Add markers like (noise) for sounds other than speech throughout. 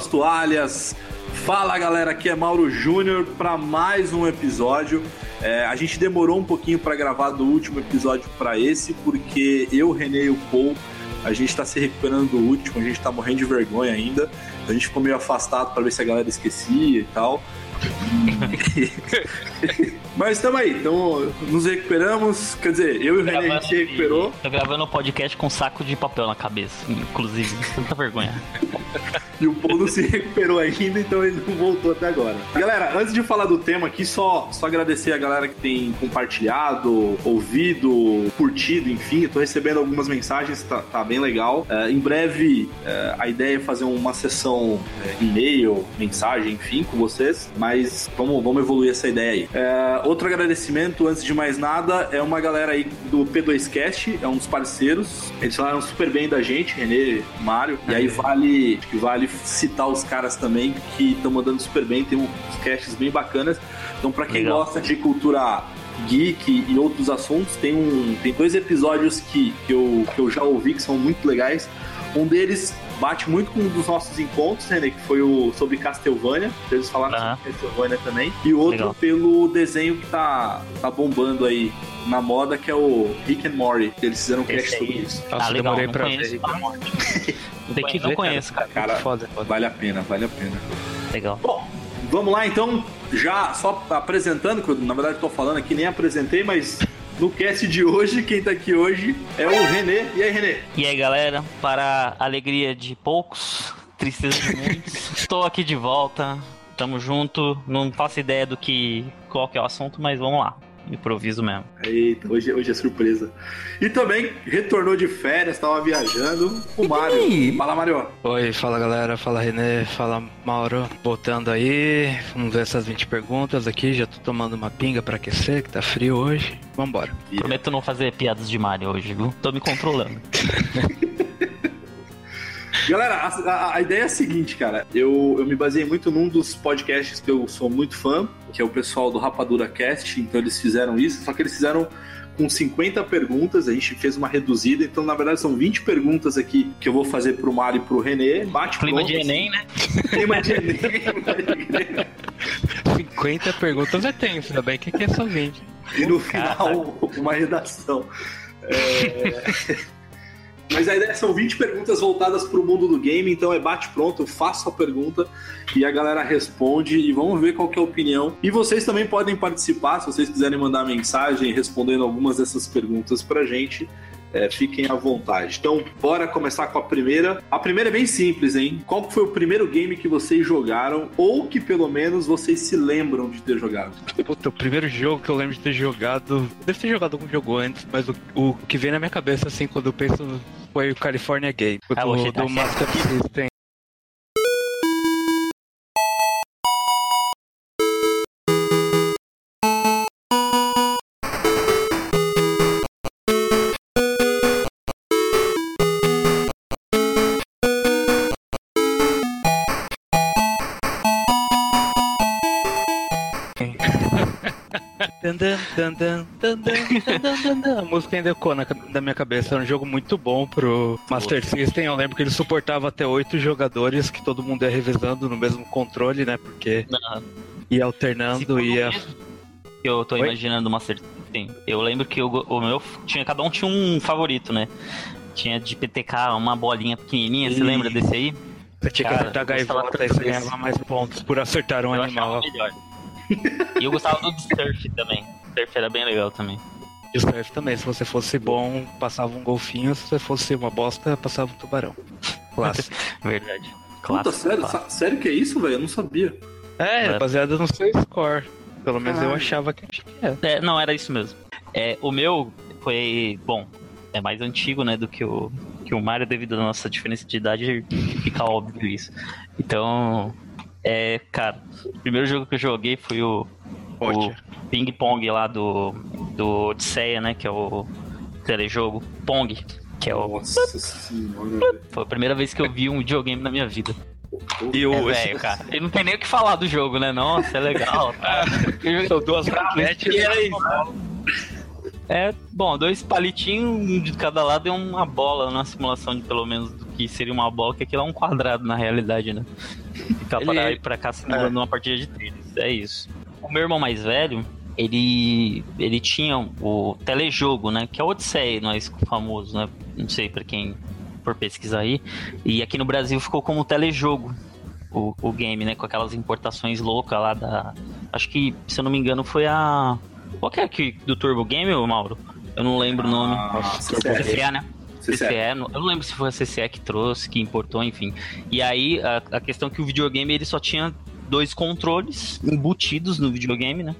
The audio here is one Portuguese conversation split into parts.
as toalhas. Fala galera, aqui é Mauro Júnior para mais um episódio. É, a gente demorou um pouquinho para gravar do último episódio para esse, porque eu, René e o Paul, a gente está se recuperando do último, a gente está morrendo de vergonha ainda. A gente ficou meio afastado para ver se a galera esquecia e tal. (laughs) Mas estamos aí, então nos recuperamos. Quer dizer, eu e o René a gente se recuperou. Tô gravando um podcast com um saco de papel na cabeça, inclusive. Tanta vergonha. (laughs) e o Paul não se recuperou ainda, então ele não voltou até agora. Galera, antes de falar do tema aqui, só, só agradecer a galera que tem compartilhado, ouvido, curtido, enfim. Eu tô recebendo algumas mensagens, tá, tá bem legal. É, em breve, é, a ideia é fazer uma sessão é, e-mail, mensagem, enfim, com vocês. Mas vamos, vamos evoluir essa ideia aí. É, outro agradecimento, antes de mais nada, é uma galera aí do P2Cast, é um dos parceiros. Eles falaram super bem da gente, Renê, Mário. E aí vale, que vale citar os caras também que estão mandando super bem. Tem uns casts bem bacanas. Então, para quem Legal. gosta de cultura geek e outros assuntos, tem, um, tem dois episódios que, que, eu, que eu já ouvi que são muito legais. Um deles bate muito com um dos nossos encontros, né, que foi o sobre Castlevania. Eles falaram uhum. sobre Castlevania também. E outro Legal. pelo desenho que tá, tá bombando aí na moda, que é o Rick and Morty. Eles fizeram um cast sobre isso. Nossa, ah, legal, demorei pra conheço, ver. Não (laughs) Tem que não conheço, cara. cara foda, foda. Vale a pena, vale a pena. Legal. Bom, vamos lá então. Já só apresentando, que eu, na verdade estou falando aqui, nem apresentei, mas no cast de hoje, quem tá aqui hoje é o Renê. E aí, Renê? E aí, galera? Para alegria de poucos, tristeza de muitos, (laughs) estou aqui de volta. Tamo junto. Não faço ideia do que qual que é o assunto, mas vamos lá improviso mesmo. Eita, hoje, hoje é surpresa. E também retornou de férias, tava viajando, o Mário. Fala, Mário. Oi, fala galera, fala Renê, fala Mauro. Voltando aí, vamos ver essas 20 perguntas aqui. Já tô tomando uma pinga pra aquecer, que tá frio hoje. Vambora. Prometo não fazer piadas de Mario hoje, viu? Tô me controlando. (laughs) Galera, a, a, a, ideia é a seguinte, cara. Eu, eu me baseei muito num dos podcasts que eu sou muito fã, que é o pessoal do Rapadura Cast. Então eles fizeram isso, só que eles fizeram com 50 perguntas, a gente fez uma reduzida, então na verdade são 20 perguntas aqui que eu vou fazer pro Mário e pro Renê. Bate Clima de Enem, né? Clima de Enem. 50 perguntas é tenso, ainda bem que aqui é só 20. E no final, uma redação. É... Mas a ideia são 20 perguntas voltadas para o mundo do game, então é bate pronto, eu faço a pergunta e a galera responde e vamos ver qual é a opinião. E vocês também podem participar, se vocês quiserem mandar mensagem respondendo algumas dessas perguntas pra gente. É, fiquem à vontade. Então, bora começar com a primeira. A primeira é bem simples, hein? Qual foi o primeiro game que vocês jogaram ou que pelo menos vocês se lembram de ter jogado? Puta, o primeiro jogo que eu lembro de ter jogado. Deve ter jogado algum jogo antes, mas o, o que vem na minha cabeça, assim, quando eu penso foi o California Game, ah, do, do Master System. A música ainda ecoa na, na minha cabeça. É um jogo muito bom pro Master System. Eu lembro que ele suportava até oito jogadores, que todo mundo ia revezando no mesmo controle, né? Porque Não. ia alternando, ia. Eu tô Oi? imaginando o Master System. Eu lembro que o, o meu tinha. Cada um tinha um favorito, né? Tinha de PTK uma bolinha pequenininha, e... você lembra desse aí? Você tinha que acertar a gaivota e você ganhava mais pontos por acertar um eu animal. Melhor. E eu gostava do surf também. Surf era bem legal também. E o surf também, se você fosse bom, passava um golfinho, se você fosse uma bosta, passava um tubarão. (laughs) Clássico. Verdade. Clássico, Puta, sério? Clássico. Sério que é isso, velho? Eu não sabia. É, baseado no seu score. Pelo menos eu achava que era. É, não, era isso mesmo. É, o meu foi, bom, é mais antigo, né, do que o, que o Mario, devido à nossa diferença de idade, fica óbvio isso. Então, é, cara, o primeiro jogo que eu joguei foi o, o Ping Pong lá do, do Odisseia, né? Que é o telejogo Pong. Que é o. Nossa senhora. Foi a primeira vez que eu vi um videogame na minha vida. E o. É, velho, cara. E não tem nem o que falar do jogo, né? Nossa, é legal. (laughs) São duas raquetes. É, bom, dois palitinhos, um de cada lado e uma bola na simulação de pelo menos que seria uma bola, que aquilo é um quadrado na realidade, né? Ficar Ele... pra, pra cá simulando é. uma partida de tênis. É isso. O meu irmão mais velho, ele, ele tinha o telejogo, né? Que é o Odisseia, nós famoso, né? Não sei para quem for pesquisar aí. E aqui no Brasil ficou como telejogo o, o game, né? Com aquelas importações loucas lá da. Acho que, se eu não me engano, foi a. Qual que é aqui do Turbo Game, Mauro? Eu não lembro o nome. Ah, CCE, né? CCE. Eu não lembro se foi a CCE que trouxe, que importou, enfim. E aí, a, a questão é que o videogame ele só tinha dois controles embutidos no videogame, né?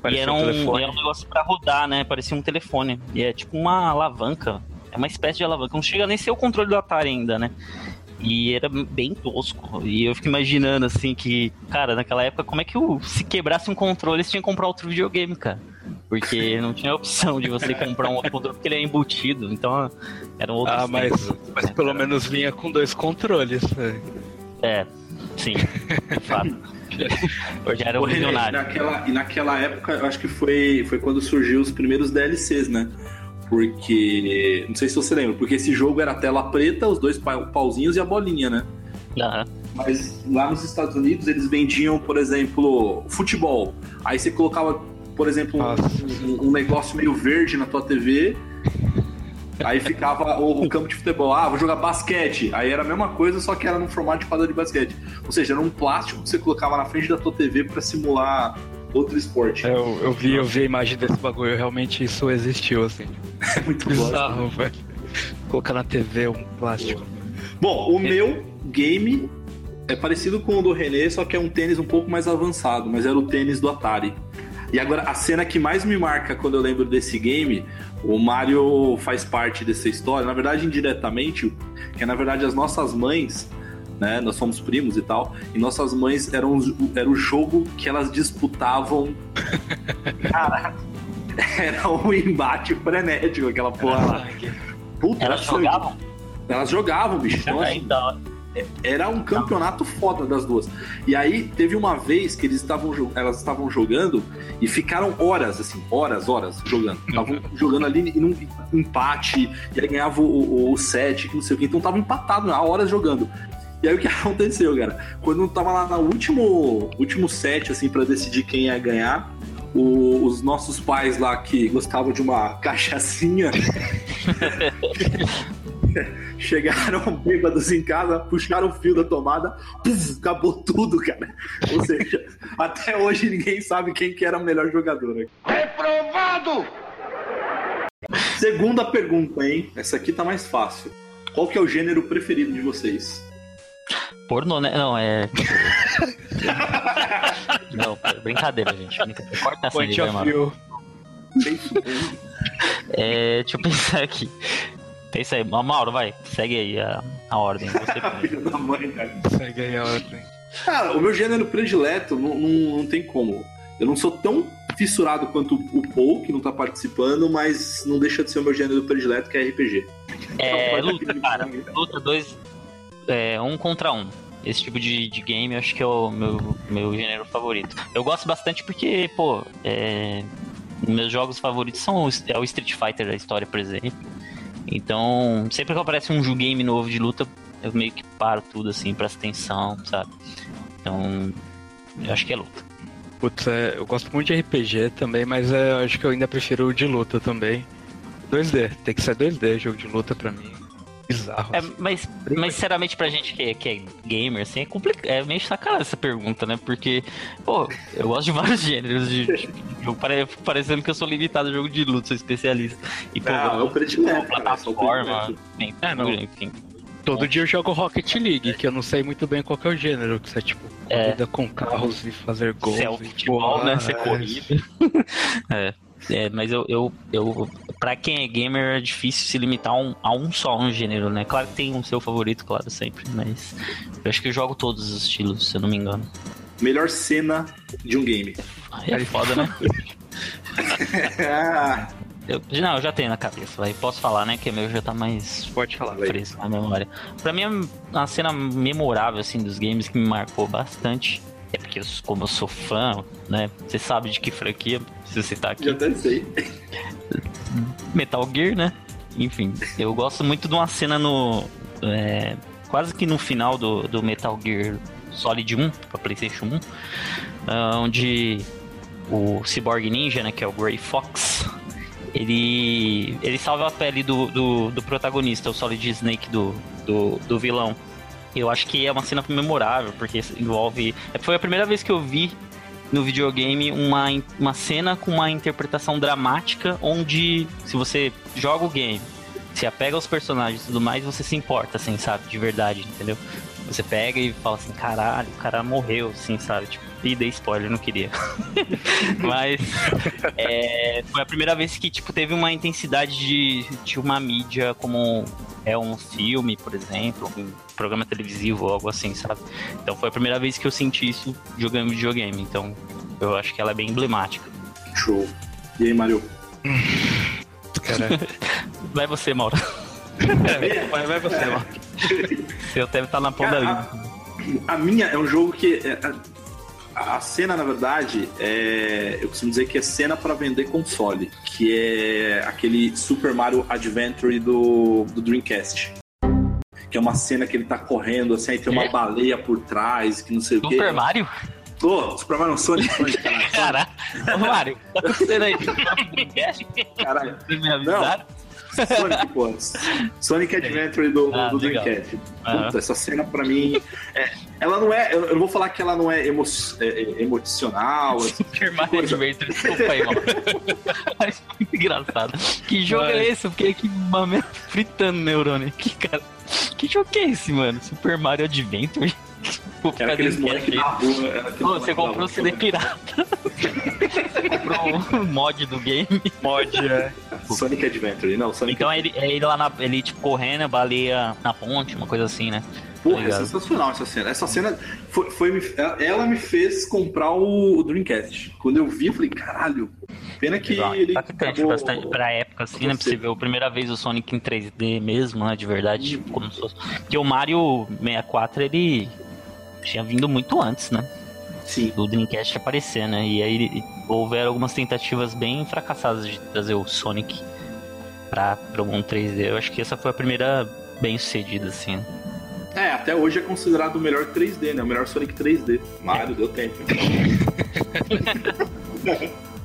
Parecia e era um, um, era um negócio pra rodar, né? Parecia um telefone. E é tipo uma alavanca. É uma espécie de alavanca. Não chega nem ser o controle do Atari ainda, né? E era bem tosco. E eu fico imaginando, assim, que, cara, naquela época, como é que eu, se quebrasse um controle, você tinha que comprar outro videogame, cara? Porque não tinha opção de você comprar um outro controle porque ele é embutido. Então, era um outro Ah, mas, mas pelo menos vinha com dois controles. Né? É, sim, de fato. (laughs) Hoje era um milionário. Naquela, e naquela época, eu acho que foi, foi quando surgiu os primeiros DLCs, né? Porque. Não sei se você lembra, porque esse jogo era tela preta, os dois pauzinhos e a bolinha, né? Uhum. Mas lá nos Estados Unidos eles vendiam, por exemplo, futebol. Aí você colocava, por exemplo, um, um, negócio meio verde na tua TV. Aí ficava o, o, campo de futebol. Ah, vou jogar basquete. Aí era a mesma coisa, só que era no formato de quadra de basquete. Ou seja, era um plástico que você colocava na frente da tua TV para simular outro esporte. É, eu, eu, vi, eu vi a imagem desse bagulho, realmente isso existiu, assim. (laughs) É muito bizarro, velho. Colocar na TV um plástico. Bom, o é. meu game é parecido com o do René, só que é um tênis um pouco mais avançado, mas era o tênis do Atari. E agora, a cena que mais me marca quando eu lembro desse game, o Mario faz parte dessa história, na verdade, indiretamente, que é na verdade as nossas mães né? Nós somos primos e tal. E nossas mães eram era o jogo que elas disputavam. (laughs) Cara, era um embate frenético aquela porra lá. Puta, elas jogavam? Elas jogavam, bicho. Então, assim, era um campeonato foda das duas. E aí teve uma vez que eles estavam elas estavam jogando e ficaram horas assim, horas, horas jogando. Estavam jogando ali num empate e aí ganhava o, o, o set, não sei o que. Então estavam empatados há horas jogando. E aí o que (laughs) aconteceu, cara? Quando tava lá no último, último set, assim, para decidir quem ia ganhar, o, os nossos pais lá que gostavam de uma (laughs) cachaçinha (laughs) (laughs) chegaram bêbados em casa, puxaram o fio da tomada, puf, acabou tudo, cara. Ou seja, (laughs) até hoje ninguém sabe quem que era o melhor jogador. Reprovado! Segunda pergunta, hein? Essa aqui tá mais fácil. Qual que é o gênero preferido de vocês? Pornô, né? Não, é. (laughs) não, brincadeira, gente. Brincadeira. Corta essa aí, mano. É, deixa eu pensar aqui. Pensa aí, Mauro, vai, segue aí a, a ordem. Você (laughs) da mãe, cara. Segue aí a ordem. Cara, o meu gênero predileto não, não, não tem como. Eu não sou tão fissurado quanto o Paul, que não tá participando, mas não deixa de ser o meu gênero predileto, que é RPG. É, luta, cara. Luta, dois, é, um contra um. Esse tipo de, de game eu acho que é o meu, meu gênero favorito. Eu gosto bastante porque, pô, é, meus jogos favoritos são o, é o Street Fighter da história, por exemplo. Então, sempre que aparece um game novo de luta, eu meio que paro tudo assim, presto atenção, sabe? Então, eu acho que é luta. Putz, é, eu gosto muito de RPG também, mas é, eu acho que eu ainda prefiro o de luta também. 2D, tem que ser 2D jogo de luta pra mim (laughs) bizarro. É, mas, mas sinceramente pra gente que é, que é gamer, assim, é complicado. É meio sacanagem essa pergunta, né? Porque, pô, eu gosto de vários (laughs) gêneros de, de jogo. Parecendo que eu sou limitado a jogo de luta, sou especialista. E, pô, não, eu predileto, plataforma, é, não. enfim. Todo dia eu jogo Rocket League, que eu não sei muito bem qual é o gênero, que você é tipo é. corrida com carros e fazer gols. é o futebol, né? Ser corrida. (laughs) é. É, mas eu, eu, eu, pra quem é gamer é difícil se limitar a um, a um só um gênero, né? Claro que tem um seu favorito, claro, sempre, mas eu acho que eu jogo todos os estilos, se eu não me engano. Melhor cena de um game. Aí é foda, né? (laughs) eu, não, eu já tenho na cabeça, vai. Posso falar, né? Que meu já tá mais Pode falar, fresco na memória. Pra mim, a cena memorável, assim, dos games que me marcou bastante é porque, como eu sou fã, né? Você sabe de que franquia se você tá aqui. Já até sei. Metal Gear, né? Enfim, eu gosto muito de uma cena no, é, quase que no final do, do Metal Gear Solid 1 para PlayStation 1, uh, ah, onde o Cyborg Ninja, né, que é o Grey Fox, ele, ele salva a pele do, do, do protagonista, o Solid Snake do, do, do vilão. Eu acho que é uma cena memorável, porque envolve. Foi a primeira vez que eu vi no videogame uma, uma cena com uma interpretação dramática, onde se você joga o game, se apega aos personagens e tudo mais, você se importa, assim, sabe? De verdade, entendeu? Você pega e fala assim, caralho, o cara morreu, assim, sabe? Tipo, e dei spoiler, não queria. (laughs) Mas é, foi a primeira vez que, tipo, teve uma intensidade de, de uma mídia como é um filme, por exemplo, um programa televisivo ou algo assim, sabe? Então foi a primeira vez que eu senti isso jogando videogame. Então eu acho que ela é bem emblemática. Show. E aí, Mario? (laughs) Cara. Vai você, Mauro. (laughs) vai, vai você, Mauro. (laughs) Seu deve estar na ponta ali. A, a minha é um jogo que. É, a, a cena, na verdade, é, eu costumo dizer que é cena para vender console, que é aquele Super Mario Adventure do, do Dreamcast que é uma cena que ele tá correndo, assim, aí tem uma é. baleia por trás, que não sei Super o quê. Super Mario? Ô, oh, Super Mario Sonic, Sonic, (laughs) caralho. Caralho. Ô, Mario, tá acontecendo aí? (laughs) Caralho. me avisaram? Sonic, pô. Sonic Adventure do, ah, do Dreamcast. Puta, essa cena pra mim. É, ela não é. Eu não vou falar que ela não é, emo, é, é emocional. Super Mario Adventure, desculpa aí, mano. (laughs) Mas muito engraçado. Que jogo é esse? Eu fiquei aqui fritando neurônio. Que cara. Que jogo é esse, mano? Super Mario Adventure? Pô, era aqueles moleques na rua. Você comprou um CD pirata. você comprou um mod do game. Mod, é. Sonic Adventure, não, Sonic Então ele, é ele lá na. Ele tipo correndo, baleia na ponte, uma coisa assim, né? Porra, tá é sensacional essa cena. Essa cena foi, foi, ela me fez comprar o Dreamcast. Quando eu vi, eu falei, caralho. Pena que Legal. ele. Impactante acabou... bastante pra época, assim, né? Pra você ver a primeira vez o Sonic em 3D mesmo, né? De verdade. Tipo, como se fosse. Porque o Mario 64, ele tinha vindo muito antes, né? Sim. Do Dreamcast aparecer, né? E aí houveram algumas tentativas bem fracassadas de trazer o Sonic pra, pra um 3D. Eu acho que essa foi a primeira bem sucedida, assim. É, até hoje é considerado o melhor 3D, né? O melhor Sonic 3D. Mario, é. deu tempo.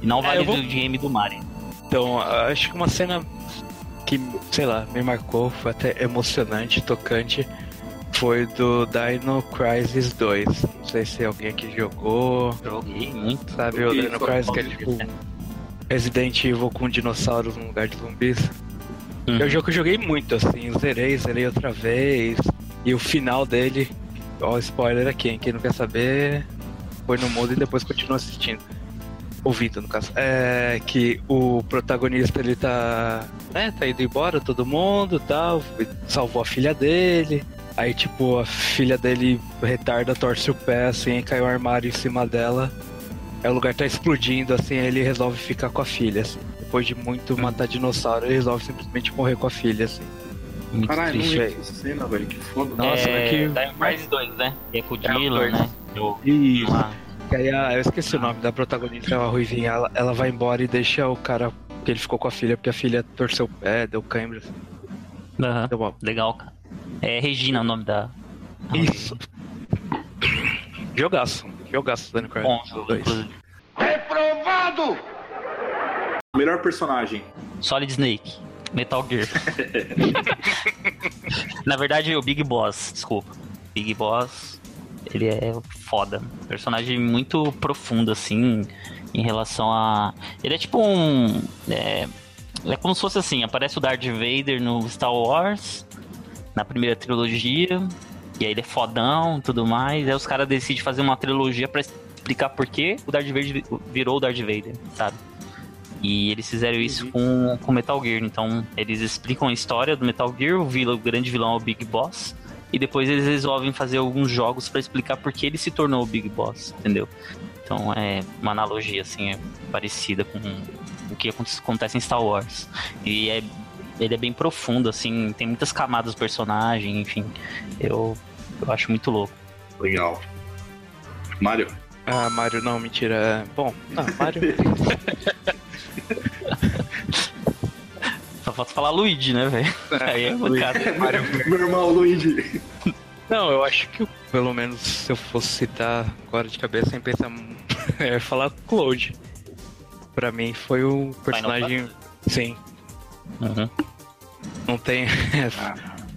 e não (laughs) é, vale é, vou... do game do Mario. Então, acho que uma cena que, sei lá, me marcou, foi até emocionante, tocante, foi do Dino Crisis 2. Não sei se alguém aqui jogou. Joguei muito. Sabe o Dino Crisis que é tipo Resident Evil com dinossauros no lugar de zumbis? Uhum. É um jogo que eu joguei muito, assim, zerei, zerei outra vez. E o final dele, ó, spoiler aqui, hein? Quem não quer saber, foi no mundo e depois continua assistindo. Ouvindo, no caso. É que o protagonista ele tá. né, tá indo embora, todo mundo tal. Salvou a filha dele. Aí, tipo, a filha dele retarda, torce o pé, assim, e cai o um armário em cima dela. Aí o lugar tá explodindo, assim, aí ele resolve ficar com a filha, assim. Depois de muito hum. matar dinossauro, ele resolve simplesmente morrer com a filha, assim. Muito Caralho, triste, velho. essa cena, velho. Que foda. Nossa, é, que... Time Crisis 2, né? E é com o Dylan, é, né? Eu... Isso. Ah. aí a, eu esqueci o nome da protagonista, a Ruivinha. Ela, ela vai embora e deixa o cara que ele ficou com a filha, porque a filha torceu o pé, deu câimbra. Assim. Uhum. Legal, cara. É Regina o nome da. Isso. Jogaço. Jogaço, Dani Cry. Bom jogo, Reprovado! Melhor personagem. Solid Snake. Metal Gear. (laughs) Na verdade, o Big Boss, desculpa. Big Boss, ele é foda. Personagem muito profundo, assim, em relação a. Ele é tipo um. É, é como se fosse assim: aparece o Darth Vader no Star Wars, na primeira trilogia, e aí ele é fodão e tudo mais. Aí os caras decidem fazer uma trilogia para explicar por que o Darth Vader virou o Darth Vader, sabe? E eles fizeram isso com, com Metal Gear. Então, eles explicam a história do Metal Gear, o, vilão, o grande vilão é o Big Boss. E depois eles resolvem fazer alguns jogos para explicar por que ele se tornou o Big Boss, entendeu? Então é uma analogia assim, é parecida com o que acontece em Star Wars. E é, ele é bem profundo, assim, tem muitas camadas do personagem, enfim. Eu, eu acho muito louco. Legal. Mario? Ah, Mario não, mentira. Bom, não, Mario. (laughs) só falta falar Luigi, né, velho? É, (laughs) Aí é bancada. (laughs) Meu irmão Luigi. Não, eu acho que pelo menos se eu fosse citar agora de cabeça sem pensar, é falar Cloud. Pra mim foi o personagem. Sim. Uhum. Não tem.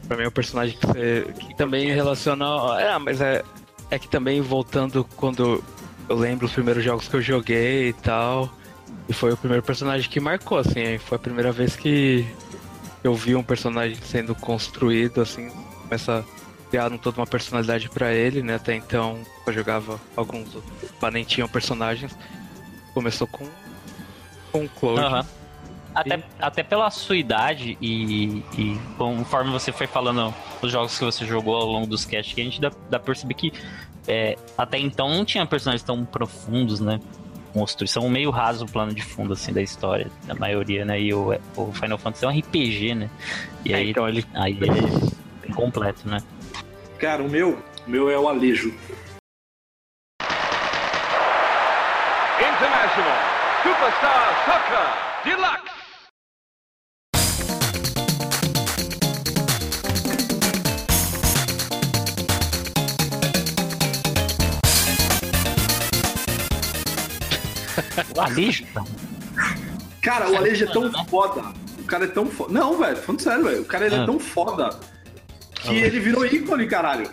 pra mim é um personagem que, você, que também relaciona. É, mas é, é que também voltando quando eu lembro os primeiros jogos que eu joguei e tal. E foi o primeiro personagem que marcou, assim. Foi a primeira vez que eu vi um personagem sendo construído, assim, começa criaram toda uma personalidade para ele, né? Até então eu jogava alguns mas nem tinham personagens. Começou com com o Cloud. Uhum. Até, até pela sua idade e, e, conforme você foi falando os jogos que você jogou ao longo dos casts, que a gente dá, dá pra perceber que é, até então não tinha personagens tão profundos, né? Monstros são meio raso o plano de fundo assim da história, da maioria, né? E o, o Final Fantasy é um RPG, né? E é, aí, então ele aí é completo, né? Cara, o meu, o meu é o Alejo. International Superstar Soccer Deluxe. O Alejo? Cara, o Alejo é tão foda. O cara é tão foda. Não, velho, falando sério, velho. O cara ele é ah. tão foda que ele virou ícone, caralho.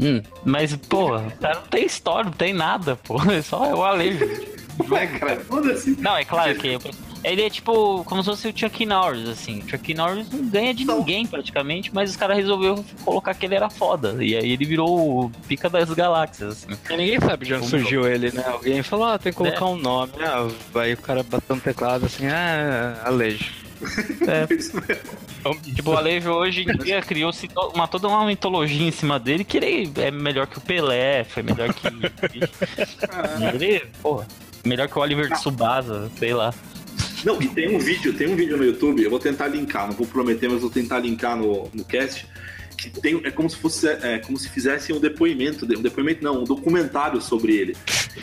Hum, mas, pô, cara não tem história, não tem nada, pô. (laughs) É só o Alejo. (laughs) Cara, foda-se. Não, é claro que ele é tipo como se fosse o Chuck Norris, assim. O Chuck Norris não ganha de ninguém praticamente, mas os caras resolveram colocar que ele era foda. E aí ele virou o pica das galáxias, assim. E ninguém sabe de onde surgiu ele, né? Alguém falou, ah, tem que colocar é. um nome. Ah, aí o cara bateu no teclado assim, ah, Alejo. É. (laughs) Então, tipo, o Alejo hoje em dia criou-se uma, toda uma mitologia em cima dele que ele é melhor que o Pelé, foi melhor que. (laughs) ele, porra, melhor que o Oliver Tsubasa, sei lá. Não, e tem um vídeo, tem um vídeo no YouTube, eu vou tentar linkar, não vou prometer, mas vou tentar linkar no, no cast. Que tem, é como se fosse é, como se fizessem um depoimento, um depoimento não, um documentário sobre ele.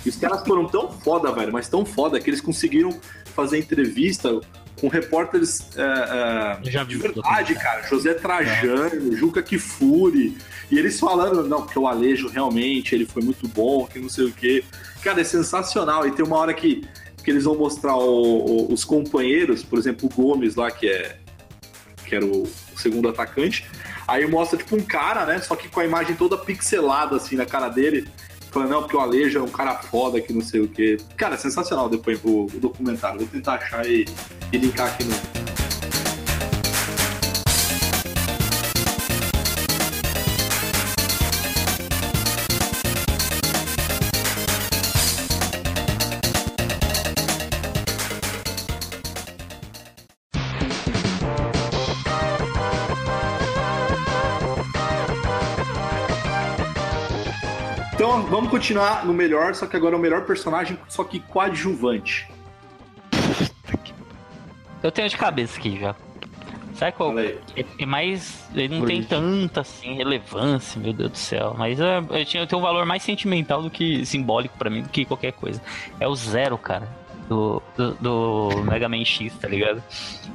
E os caras foram tão foda, velho, mas tão foda que eles conseguiram fazer entrevista com repórteres é, é, de verdade, cara. José Trajano, é. Juca Kifuri. E eles falando, não, porque o Alejo realmente ele foi muito bom, que não sei o quê. Cara, é sensacional. E tem uma hora que, que eles vão mostrar o, o, os companheiros, por exemplo, o Gomes lá, que é que era o segundo atacante. Aí mostra, tipo, um cara, né? Só que com a imagem toda pixelada, assim, na cara dele. Falando, não, porque o Alejo é um cara foda que não sei o quê. Cara, é sensacional depois o, o documentário. Vou tentar achar e, e linkar aqui no, vamos continuar no melhor, só que agora é o melhor personagem, só que coadjuvante. Eu tenho de cabeça aqui já. Sabe qual? É, é mais. Ele não tem tanta assim, relevância, meu Deus do céu. Mas é, eu, tinha, eu tenho um valor mais sentimental do que simbólico para mim do que qualquer coisa. É o Zero, cara. Do, do, do, Mega Man X, tá ligado?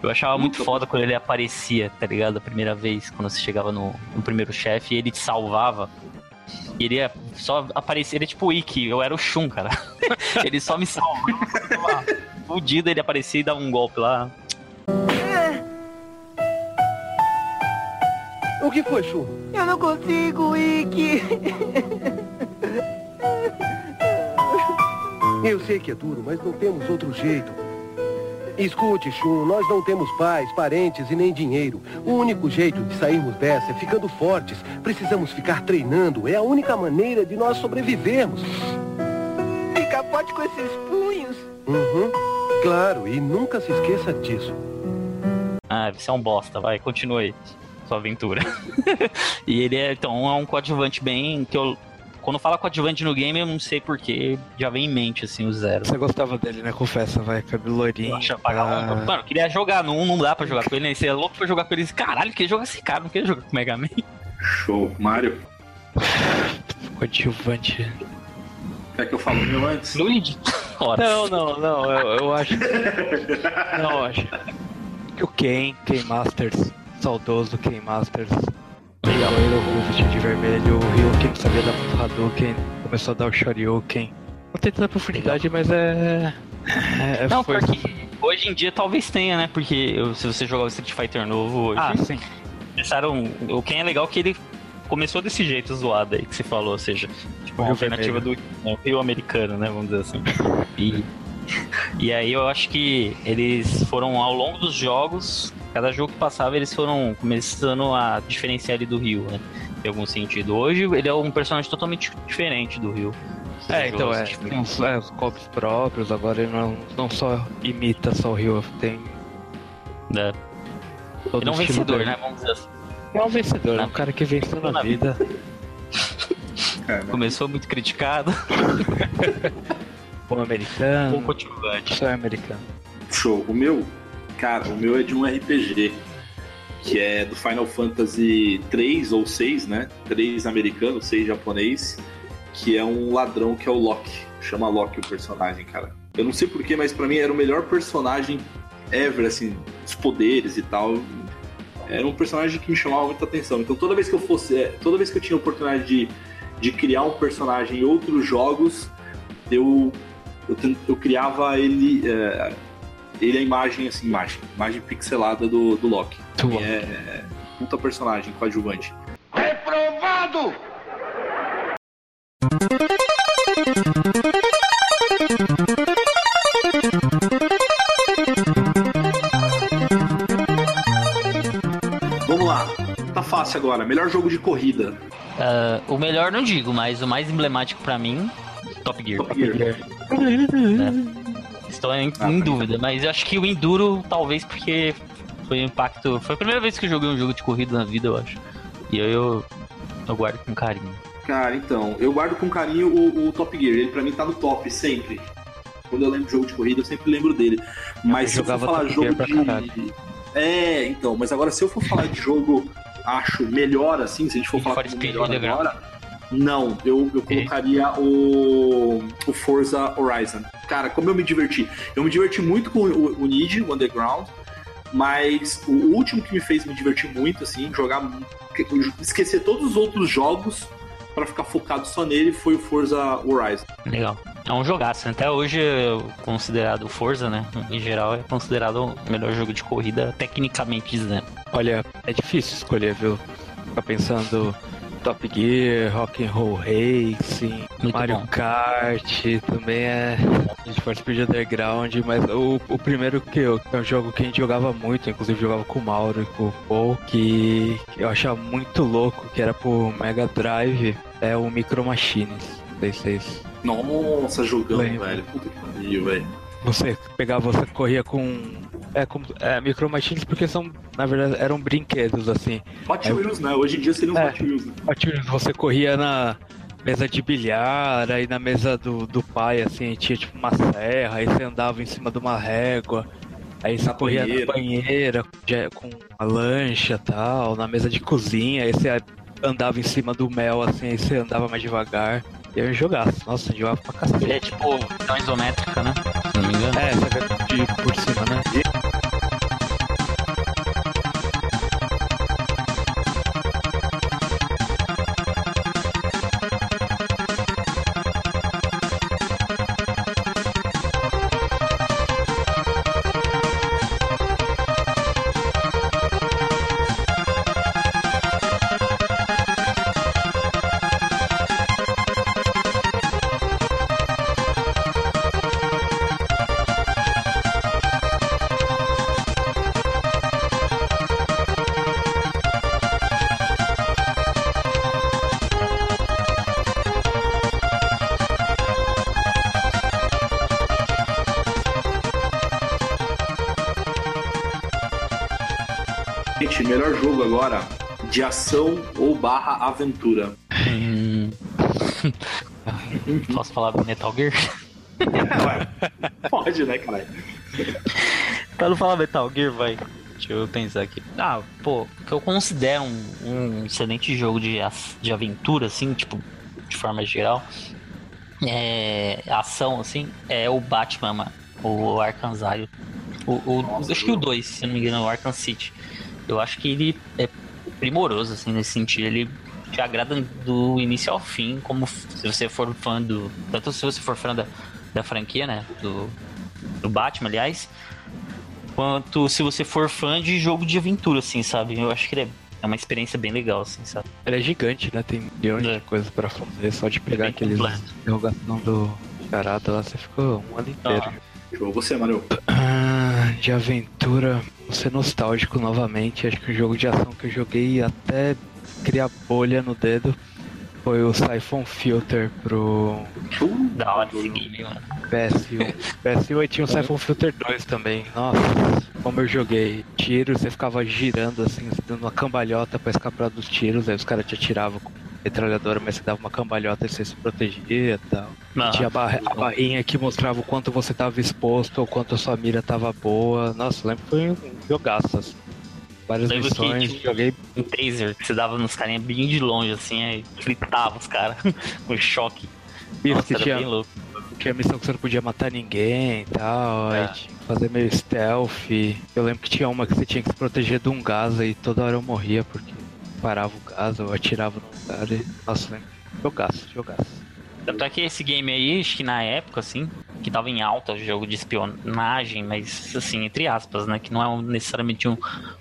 Eu achava muito foda quando ele aparecia, tá ligado? A primeira vez, quando você chegava no, no primeiro chefe e ele te salvava. E ele ia só aparecer, ele é tipo o Ikki, eu era o Shun, cara. (laughs) ele só me salvava. Fudido, ele aparecia e dava um golpe lá. O que foi, Shun? Eu não consigo, Ikki. Eu sei que é duro, mas não temos outro jeito. Escute, Shun, nós não temos pais, parentes e nem dinheiro. O único jeito de sairmos dessa é ficando fortes. Precisamos ficar treinando. É a única maneira de nós sobrevivermos. Ficar forte com esses punhos. Uhum. Claro, e nunca se esqueça disso. Ah, você é um bosta, vai, continue sua aventura. (laughs) e ele é, então, é um coadjuvante bem que eu quando fala coadjuvante no game, eu não sei porquê, já vem em mente, assim, o zero. Você gostava dele, né? Confessa, vai, cabelo loirinho. Ah. Mano, eu queria jogar, não, não dá pra jogar com ele, né? Você é louco pra jogar com ele. Caralho, queria jogar esse cara, não queria jogar com o Mega Man. Show. Mario? (laughs) Coadjuvante. Quer que eu fale meu antes? Luigi? Não, não, não, eu, eu acho. (laughs) não, eu acho. O Ken, Ken Masters, saudoso Ken Masters. Meia loira, o vestido de vermelho, o Ryuken que sabia dar muito Hadouken, começou a dar o Shoryuken. Não tem tanta profundidade, mas é. é não, foi... porque hoje em dia talvez tenha, né? Porque se você jogar o Street Fighter novo hoje. Ah, sim. Começaram. O Ken é legal que ele começou desse jeito zoado aí que você falou, ou seja, tipo, uma alternativa do né, Rio americano, né? Vamos dizer assim. E, e aí eu acho que eles foram ao longo dos jogos cada jogo que passava eles foram começando a diferenciar ele do Rio, né? Em algum sentido. Hoje ele é um personagem totalmente diferente do Rio. É, então é, tem os, é, os golpes próprios, agora ele não, não só imita só o Rio, tem. É. ele é um vencedor, dele. né? Vamos dizer assim. É um vencedor, é um cara que venceu na, na vida. É? Começou muito criticado. (laughs) Bom americano. Bom coadjuvante. Só é americano. Show. O meu Cara, o meu é de um RPG, que é do Final Fantasy 3 ou 6, né? 3 americano, 6 japonês, que é um ladrão que é o Loki. Chama Loki o personagem, cara. Eu não sei porquê, mas para mim era o melhor personagem ever, assim, os poderes e tal. Era um personagem que me chamava muita atenção. Então toda vez que eu fosse. É, toda vez que eu tinha a oportunidade de, de criar um personagem em outros jogos, eu, eu, eu criava ele. É, ele é a imagem, assim, imagem, imagem pixelada do, do Loki. Do é, é puta personagem coadjuvante. Reprovado! Vamos lá, tá fácil agora. Melhor jogo de corrida. Uh, o melhor não digo, mas o mais emblemático para mim, Top Gear. Top Gear. Top Gear. É. Estou em, ah, em dúvida, mas eu acho que o Enduro, talvez porque foi um impacto. Foi a primeira vez que eu joguei um jogo de corrida na vida, eu acho. E eu, eu, eu guardo com carinho. Cara, então, eu guardo com carinho o, o, Top Gear. Ele pra mim tá no top sempre. Quando eu lembro de jogo de corrida, eu sempre lembro dele. Mas eu se eu for falar Top jogo de. É, então, mas agora se eu for falar de jogo, acho melhor assim, se a gente for falar de melhor agora. Não, eu, eu colocaria o, o Forza Horizon. Cara, como eu me diverti. Eu me diverti muito com o, o Need, o Underground, mas o último que me fez me divertir muito, assim, jogar. esquecer todos os outros jogos para ficar focado só nele foi o Forza Horizon. Legal. É um jogaço. Até hoje é considerado Forza, né? Em geral, é considerado o melhor jogo de corrida, tecnicamente dizendo. Olha, é difícil escolher, viu? Ficar pensando Top Gear, Rock and Roll Racing, Muito Mario bom. Kart, também é de Force Speed Underground, mas o, o primeiro que eu, é um jogo que a gente jogava muito, inclusive jogava com o Mauro e com o Paul, que eu achava muito louco, que era pro Mega Drive, é o Micro Machines. Não sei se vocês... Nossa, jogando, velho. Puta que pariu, velho. Você pegava, você corria com é, como, é, Micro Machines porque são, na verdade, eram brinquedos, assim. Hot é, Wheels, né? Hoje em dia seriam é, Hot Wheels, né? Hot Wheels, você corria na mesa de bilhar, aí na mesa do, do pai, assim, tinha tipo uma serra, aí você andava em cima de uma régua, aí você na corria banheira. na banheira com uma lancha e tal, na mesa de cozinha, aí você andava em cima do mel, assim, aí você andava mais devagar. E eu jogasse. Nossa, eu jogava pra cacete. É tipo tão isométrica, né? Se não me engano. É, você vê de por cima, né? melhor ação ou barra aventura. Hum. (laughs) Posso falar do Metal Gear? (laughs) Pode, né, cara? pra não falar Metal Gear, vai. Deixa eu pensar aqui. Ah, pô, que eu considero um, um excelente jogo de, de aventura, assim, tipo, de forma geral. É, ação, assim, é o Batman, mano, o Arkham. O, o, acho que o 2, se não me engano, o Arkham City. Eu acho que ele é primoroso, assim, nesse sentido. Ele te agrada do início ao fim, como se você for fã do. Tanto se você for fã da, da franquia, né? Do, do Batman, aliás. Quanto se você for fã de jogo de aventura, assim, sabe? Eu acho que ele é, é uma experiência bem legal, assim, sabe? Ele é gigante, né? Tem milhões é. de coisas pra fazer. Só de pegar é aqueles interrogação do carada lá, você ficou um ano inteiro. Ah. Você, Mario? (clears throat) De aventura, vou ser nostálgico novamente. Acho que o jogo de ação que eu joguei até criar bolha no dedo foi o Siphon Filter pro. Da hora esse game, mano. PS1. PS1 e tinha o Siphon Filter 2 também. Nossa, como eu joguei. Tiro, você ficava girando assim, dando uma cambalhota pra escapar dos tiros, aí os caras te atiravam com metralhadora, mas você dava uma cambalhota e você se protegia e tal. Tinha a, barra, a, barrinha que mostrava o quanto você tava exposto, ou quanto a sua mira tava boa. Nossa, lembro que foi um jogaço, assim. Várias Lembro missões, que, joguei. Um taser que você dava nos carinha bem de longe, assim, aí gritava os caras (laughs) com choque. Isso, Nossa, tinha, bem louco. Tinha missão que você não podia matar ninguém e tal, é. aí tinha que fazer meio stealth. Eu lembro que tinha uma que você tinha que se proteger de um gás e toda hora eu morria porque parava o gás, eu atirava no lugar e. Nossa, lembro. Jogaço, jogaço. Tanto é que esse game aí, acho que na época, assim, que tava em alta o jogo de espionagem, mas assim, entre aspas, né? Que não é necessariamente um,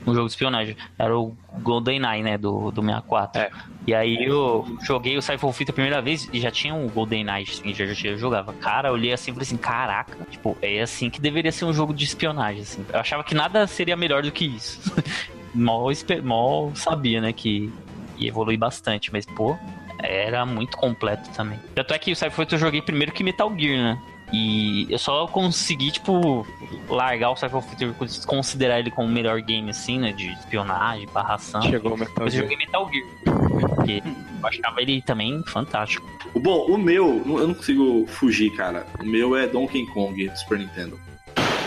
um jogo de espionagem. Era o GoldenEye, né? Do, do 64. É. E aí eu joguei o Cypher Fit a primeira vez e já tinha um GoldenEye, assim, já, já jogava. Cara, eu olhei assim e falei assim, caraca, tipo, é assim que deveria ser um jogo de espionagem, assim. Eu achava que nada seria melhor do que isso. (laughs) mal, mal sabia, né, que ia evoluir bastante, mas, pô, era muito completo também. Tanto é que o Cyberpunk eu joguei primeiro que Metal Gear, né? E eu só consegui, tipo, largar o Cypher Future, considerar ele como o melhor game, assim, né? De espionagem, barração. Chegou o Metal Gear. eu joguei Metal Gear. Porque eu achava ele também fantástico. Bom, o meu, eu não consigo fugir, cara. O meu é Donkey Kong do Super Nintendo.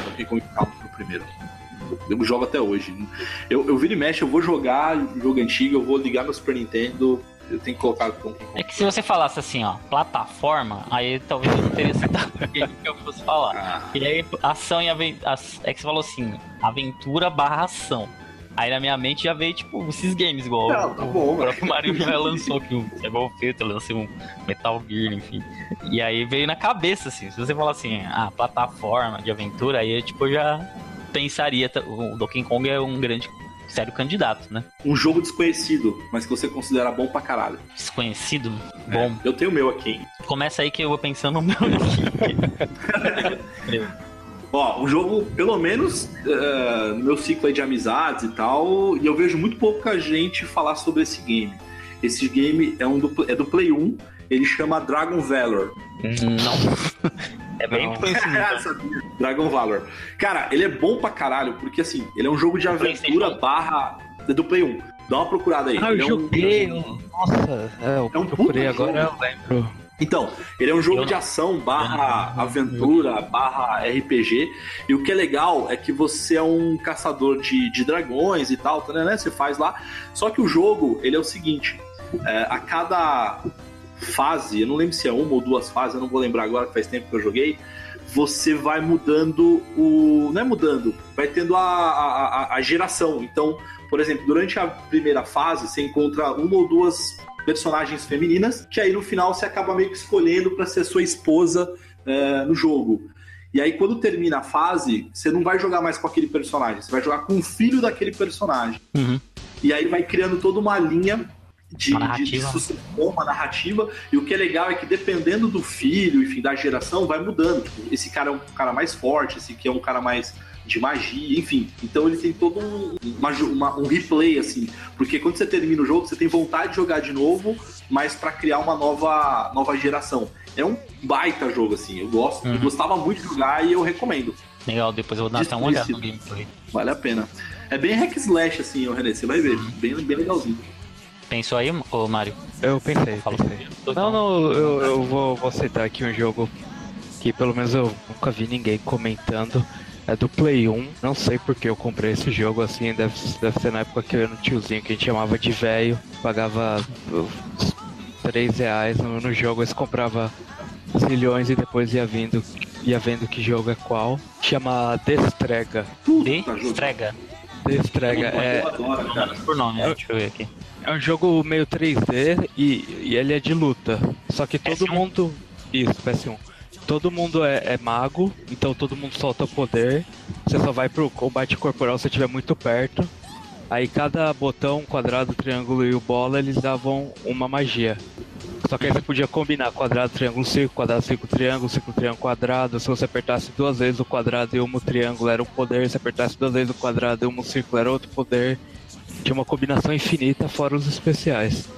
Donkey Kong Country o primeiro. Eu jogo até hoje. Eu, eu viro e mexe, eu vou jogar jogo antigo, eu vou ligar meu Super Nintendo, eu tenho que colocar Donkey Kong. É que se você falasse assim, ó, plataforma, aí talvez eu não teria citado o (laughs) que eu fosse falar. Ah. E aí, ação e aventura. É que você falou assim, aventura barra ação. Aí na minha mente já veio, tipo, esses games, igual não, tá bom, o próprio Mario já lançou aqui um Cyber Feito, lançou um Metal Gear, enfim. E aí veio na cabeça, assim, se você falar assim, ah, plataforma de aventura, aí tipo, eu já pensaria, o Donkey Kong é um grande sério candidato, né? Um jogo desconhecido, mas que você considera bom pra caralho. Desconhecido? É. Bom. Eu tenho o meu aqui. Começa aí que eu vou pensando no meu aqui. (laughs) Ó, um jogo, pelo menos uh, no meu ciclo de amizades e tal, e eu vejo muito pouca gente falar sobre esse game. Esse game é, um do, é do Play 1, ele chama Dragon Valor. Não. (laughs) É bem conhecido. (laughs) Dragon Valor. Cara, ele é bom pra caralho, porque assim, ele é um jogo de aventura barra do Play 1. Dá uma procurada aí. Ah, eu é joguei. Um... Nossa, é, eu é um procurei agora, jogo. eu lembro. Então, ele é um jogo de ação barra aventura barra RPG. E o que é legal é que você é um caçador de, de dragões e tal, né? Você faz lá. Só que o jogo, ele é o seguinte: é, a cada fase, eu não lembro se é uma ou duas fases, eu não vou lembrar agora, que faz tempo que eu joguei. Você vai mudando o. Não é mudando, vai tendo a, a, a geração. Então, por exemplo, durante a primeira fase, você encontra uma ou duas personagens femininas, que aí no final você acaba meio que escolhendo para ser sua esposa é, no jogo. E aí, quando termina a fase, você não vai jogar mais com aquele personagem, você vai jogar com o filho daquele personagem. Uhum. E aí vai criando toda uma linha de, uma narrativa. de uma narrativa. E o que é legal é que dependendo do filho, enfim, da geração, vai mudando. Tipo, esse cara é um cara mais forte, esse aqui é um cara mais de magia, enfim. Então ele tem todo um, uma, uma, um replay, assim. Porque quando você termina o jogo, você tem vontade de jogar de novo, mas para criar uma nova, nova geração. É um baita jogo, assim. Eu gosto, uhum. eu gostava muito de jogar e eu recomendo. Legal, depois eu vou dar até uma olhada no gameplay. Vale a pena. É bem hack slash, assim, o René, você vai ver. Uhum. Bem, bem legalzinho. Pensou aí, ô Mário? Eu pensei, pensei. Não, não, eu, eu vou, vou citar aqui um jogo que pelo menos eu nunca vi ninguém comentando. É do Play 1, não sei porque eu comprei esse jogo assim, deve, deve ser na época que eu era um tiozinho que a gente chamava de velho, pagava 3 reais no, no jogo, você comprava zilhões e depois ia vindo ia vendo que jogo é qual. Chama Destrega. Destrega. Destrega. É, por nome, né? deixa eu ver aqui. É um jogo meio 3D e, e ele é de luta. Só que todo PS1? mundo. Isso, PS1. Todo mundo é, é, mago, então todo mundo solta poder. Você só vai pro combate corporal se estiver muito perto. Aí cada botão, quadrado, triângulo e o bola, eles davam uma magia. Só que aí você podia combinar quadrado, triângulo, círculo, quadrado, círculo, triângulo, círculo, triângulo, quadrado. Se você apertasse duas vezes o quadrado e um triângulo era um poder, se apertasse duas vezes o quadrado e um círculo era outro poder. Tinha uma combinação infinita fora os especiais.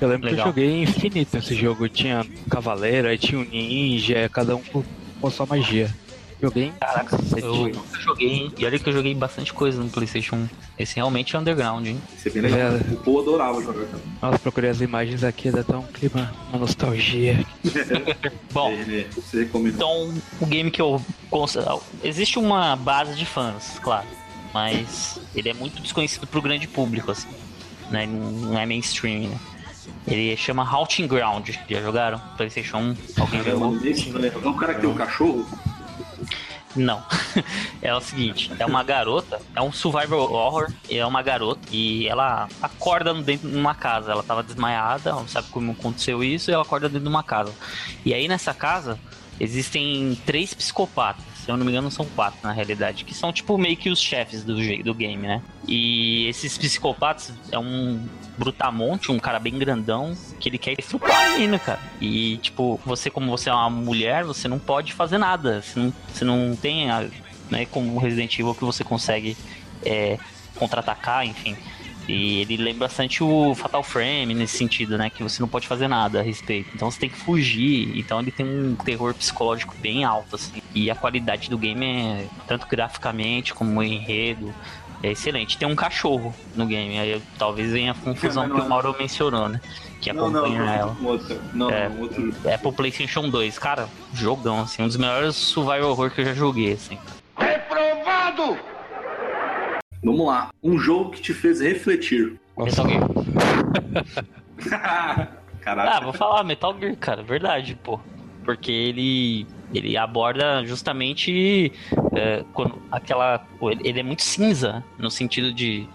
Eu lembro Legal. que eu joguei infinito esse jogo. Tinha cavaleiro, aí tinha um ninja, cada um com, com sua magia. Joguei. Caraca, eu, eu joguei. E olha que eu joguei bastante coisa no PlayStation 1. Esse realmente é underground, hein? Isso é bem legal. É, o Pô adorava jogar também. Nossa, procurei as imagens aqui, dá tão um clima, uma nostalgia. (laughs) Bom, é, então o game que eu. Existe uma base de fãs, claro. Mas ele é muito desconhecido pro grande público, assim. Né? Não é mainstream, né? Ele chama Halting Ground. Já jogaram? PlayStation 1? Alguém jogou? É o cara que tem um cachorro? Não. (laughs) é o seguinte, é uma garota, é um survival horror, é uma garota e ela acorda dentro de uma casa. Ela tava desmaiada, não sabe como aconteceu isso, e ela acorda dentro de uma casa. E aí nessa casa existem três psicopatas. Se eu não me engano, são quatro na realidade, que são tipo meio que os chefes do, do game, né? E esses psicopatas é um brutamonte, um cara bem grandão, que ele quer estuprar a menina, cara. E, tipo, você, como você é uma mulher, você não pode fazer nada. Você não, você não tem, a, né, como Resident Evil, que você consegue é, contra-atacar, enfim. E ele lembra bastante o Fatal Frame nesse sentido, né? Que você não pode fazer nada a respeito. Então você tem que fugir. Então ele tem um terror psicológico bem alto, assim. E a qualidade do game é tanto graficamente como enredo é excelente. Tem um cachorro no game, aí talvez venha a confusão que o. Mauro mencionou, né? Que acompanha não, não, ela. Outro, não, é, não, outro. é pro PlayStation 2. Cara, jogão, assim, um dos melhores survival horror que eu já joguei, assim. Reprovado! Vamos lá. Um jogo que te fez refletir. Metal Gear. (laughs) Caraca. Ah, vou falar, Metal Gear, cara, verdade, pô. Porque ele ele aborda justamente é, quando aquela. Ele é muito cinza no sentido de,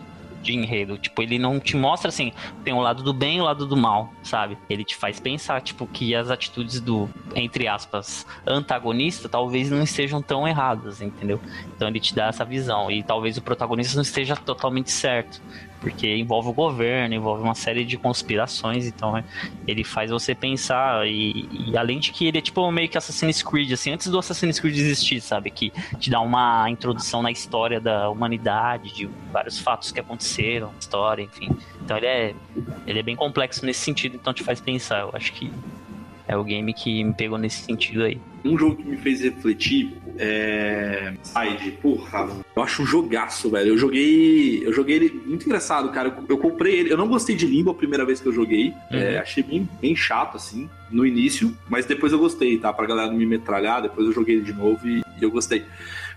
de enredo. Tipo, ele não te mostra assim, tem o lado do bem e o lado do mal, sabe? Ele te faz pensar, tipo, que as atitudes do, entre aspas, antagonista talvez não estejam tão erradas, entendeu? Então ele te dá essa visão. E talvez o protagonista não esteja totalmente certo porque envolve o governo, envolve uma série de conspirações, então é, ele faz você pensar e, e, além de que ele é tipo meio que Assassin's Creed, assim, antes do Assassin's Creed existir, sabe, que te dá uma introdução na história da humanidade, de vários fatos que aconteceram, história, enfim. Então ele é, ele é bem complexo nesse sentido, então te faz pensar, eu acho que é o game que me pegou nesse sentido aí. Um jogo que me fez refletir é. Side, porra, eu acho um jogaço, velho. Eu joguei. Eu joguei ele muito engraçado, cara. Eu, eu comprei ele. Eu não gostei de Limbo a primeira vez que eu joguei. Uhum. É, achei bem, bem chato, assim, no início. Mas depois eu gostei, tá? Pra galera não me metralhar. Depois eu joguei ele de novo e, e eu gostei.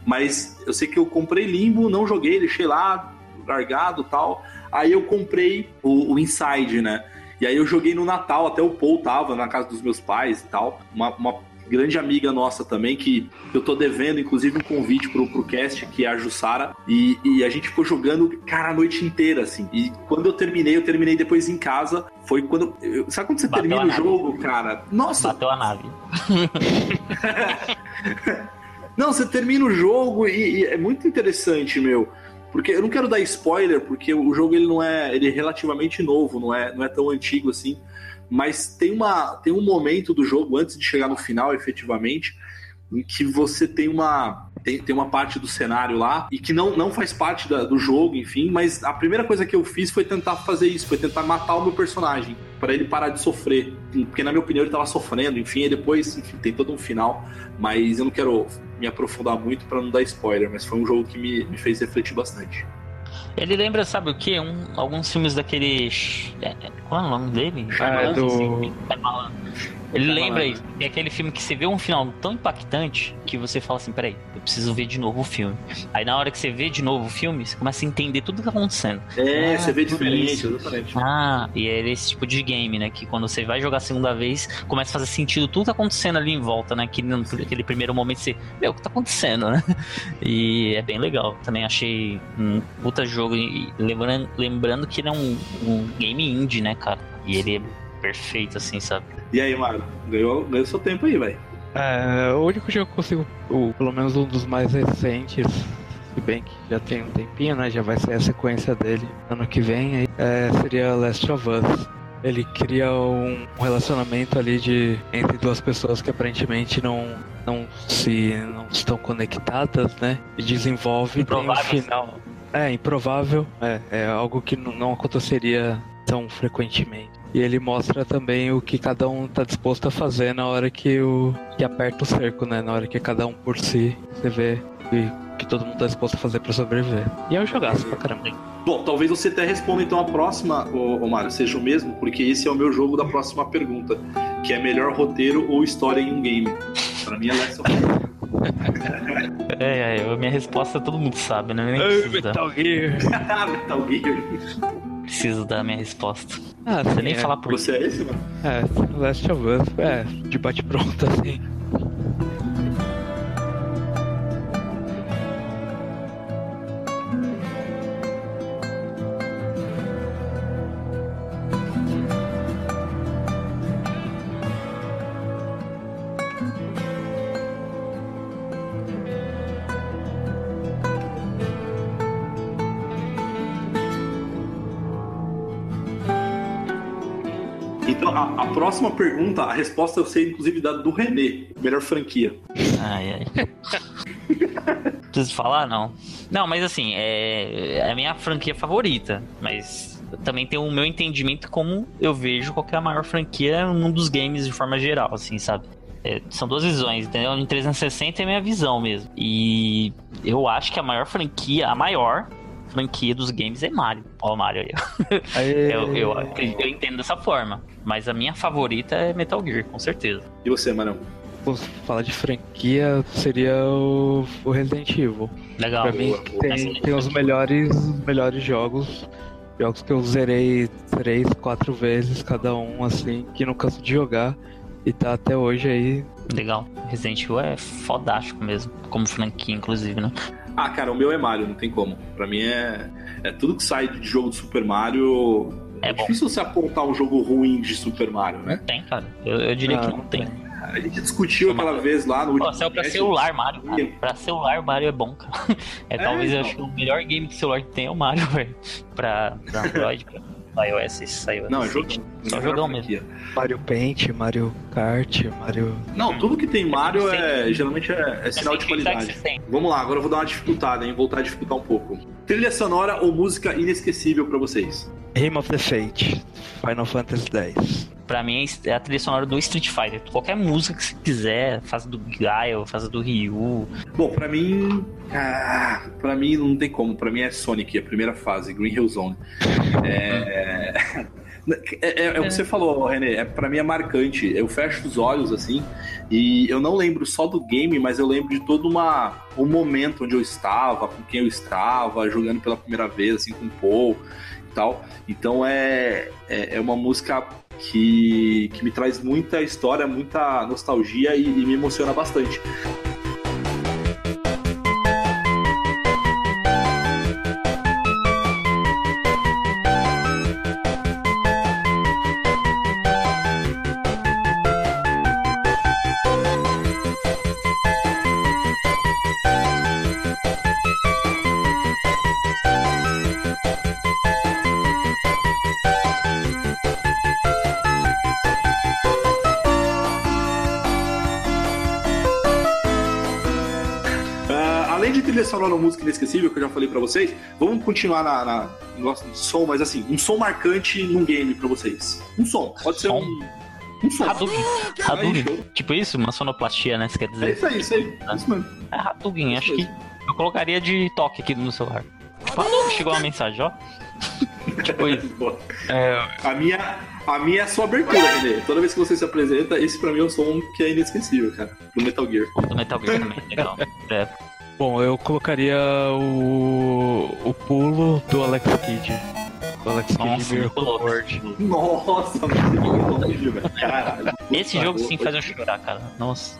Mas eu sei que eu comprei Limbo, não joguei, deixei lá, largado tal. Aí eu comprei o, o Inside, né? E aí eu joguei no Natal, até o Paul tava na casa dos meus pais e tal. Uma, uma grande amiga nossa também, que eu tô devendo, inclusive, um convite pro, pro cast, que é a Jussara. E, e a gente ficou jogando, cara, a noite inteira, assim. E quando eu terminei, eu terminei depois em casa. Foi quando. Sabe quando você Bateu termina o jogo, cara? Nossa! Bateu a nave. (laughs) Não, você termina o jogo e, e é muito interessante, meu. Porque eu não quero dar spoiler, porque o jogo ele não é, ele é relativamente novo, não é, não é tão antigo assim. Mas tem, uma, tem um momento do jogo antes de chegar no final, efetivamente, em que você tem uma tem, tem uma parte do cenário lá e que não, não faz parte da, do jogo, enfim, mas a primeira coisa que eu fiz foi tentar fazer isso, foi tentar matar o meu personagem para ele parar de sofrer, porque na minha opinião ele tava sofrendo, enfim, e depois, enfim, tem todo um final, mas eu não quero me aprofundar muito para não dar spoiler, mas foi um jogo que me, me fez refletir bastante. Ele lembra, sabe o que? Um, alguns filmes daquele. É, é, qual é o nome dele? Ah, é do. Ele lembra isso. É aquele filme que você vê um final tão impactante que você fala assim: peraí, eu preciso ver de novo o filme. Aí na hora que você vê de novo o filme, você começa a entender tudo que tá acontecendo. É, Ah, você vê diferente, exatamente. Ah, e é esse tipo de game, né? Que quando você vai jogar a segunda vez, começa a fazer sentido tudo que tá acontecendo ali em volta, né? Que naquele primeiro momento você, meu, o que tá acontecendo, né? (laughs) E é bem legal. Também achei um puta jogo. E lembrando, lembrando que ele é um, um game indie, né, cara? E ele é perfeito, assim, sabe? E aí, Mário? Ganhou, ganhou seu tempo aí, velho. É, o único jogo que eu consigo, o, pelo menos um dos mais recentes, se bem que já tem um tempinho, né? Já vai ser a sequência dele ano que vem, aí, é, seria Last of Us. Ele cria um, relacionamento ali de entre duas pessoas que aparentemente não, não se não estão conectadas, né? E desenvolve tem um Improvável. final. É, improvável, é, é algo que não- não aconteceria tão frequentemente. E ele mostra também o que cada um tá disposto a fazer na hora que o que aperta o cerco, né? Na hora que cada um por si, você vê que, que todo mundo tá disposto a fazer pra sobreviver. E é um jogaço pra caramba. Bom, talvez você até responda então a próxima, ô, ô Mário, seja o mesmo, porque esse é o meu jogo da próxima pergunta, que é melhor roteiro ou história em um game. Pra mim é Last of. É, é, a minha resposta todo mundo sabe, né? Nem dar, Metal Gear. (laughs) Metal Gear. Preciso dar a minha resposta. Ah, Você sim, nem é, falar por Você é esse, mano? É, Last of Us, é, de bate pronto assim. Próxima pergunta, a resposta eu sei, inclusive, da do René, melhor franquia. Ai, ai. (laughs) Preciso falar? Não. Não, mas assim, é, é a minha franquia favorita. Mas também tem o meu entendimento como eu vejo qual que é maior franquia num dos games de forma geral, assim, sabe? É, são duas visões, entendeu? Em 360 é minha visão mesmo. E eu acho que a maior franquia, a maior franquia dos games é Mario. Ó, o Mario aí. (laughs) Eu, eu, eu entendo dessa forma. Mas a minha favorita é Metal Gear, com certeza. E você, Marão? Vou falar de franquia, seria o, o Resident Evil. Legal. Pra mim, boa, boa. tem, tem os melhores, melhores jogos. Jogos que eu zerei três, quatro vezes cada um, assim, que não canso de jogar. E tá até hoje aí. Legal. Resident Evil é fodástico mesmo. Como franquia, inclusive, né? Ah, cara, o meu é Mario, não tem como. Pra mim é, é tudo que sai de jogo de Super Mario. É, É difícil você apontar um jogo ruim de Super Mario, né? Tem, cara. Eu, eu diria que Ah, não tem. A gente discutiu aquela vez lá no Pô, último. saiu pra celular, Mario, cara. Pra celular, Mario é bom, cara. (laughs) É, talvez eu então. acho que o melhor game de celular que tem é o Mario, (laughs) velho. Pra, pra Android, pra (laughs) iOS, isso saiu. Não, é jogo. Só jogão franquia. Mario Paint, Mario Kart, Mario. Não, tudo que tem Mario é geralmente é, é sinal de qualidade. Vamos lá, agora eu vou dar uma dificultada, hein? Voltar a dificultar um pouco. Trilha sonora ou música inesquecível pra vocês? Game of the Fate, Final Fantasy X. Pra mim é a trilha sonora do Street Fighter. Qualquer música que você quiser, faz do Gaio, faz do Ryu. Bom, pra mim. Ah, pra mim não tem como. Pra mim é Sonic, a primeira fase, Green Hill Zone. É. É, é- é o que você falou, René. É, pra mim é marcante. Eu fecho os olhos assim e eu não lembro só do game, mas eu lembro de todo uma, um momento onde eu estava, com quem eu estava, jogando pela primeira vez, assim, com o Paul tal. Então é, é, é uma música que, que me traz muita história, muita nostalgia e- e me emociona bastante. Ou música inesquecível, que eu já falei pra vocês, vamos continuar na, na no som, mas assim, um som marcante num game pra vocês. Um som, pode ser Som? um. Um som. Hadouken. Hadouken. show. Tipo isso? Uma sonoplastia, né? Você quer É dizer? isso aí, isso aí. Isso mesmo. É Hadouken, Isso acho que eu colocaria de toque aqui no celular. Hadouken, chegou uma mensagem, ó. (laughs) tipo isso. É, A minha, A minha é a sua abertura, René. Toda vez que você se apresenta, esse pra mim é um som que é inesquecível, cara. Do Metal Gear. Do Metal Gear também, legal. (laughs) É. Bom, eu colocaria o, o pulo do Alex Kidd. Do Alex Kidd Nossa, Miracle louco. World. Nossa, velho. Caralho. Esse jogo sim faz eu chorar, cara. Nossa.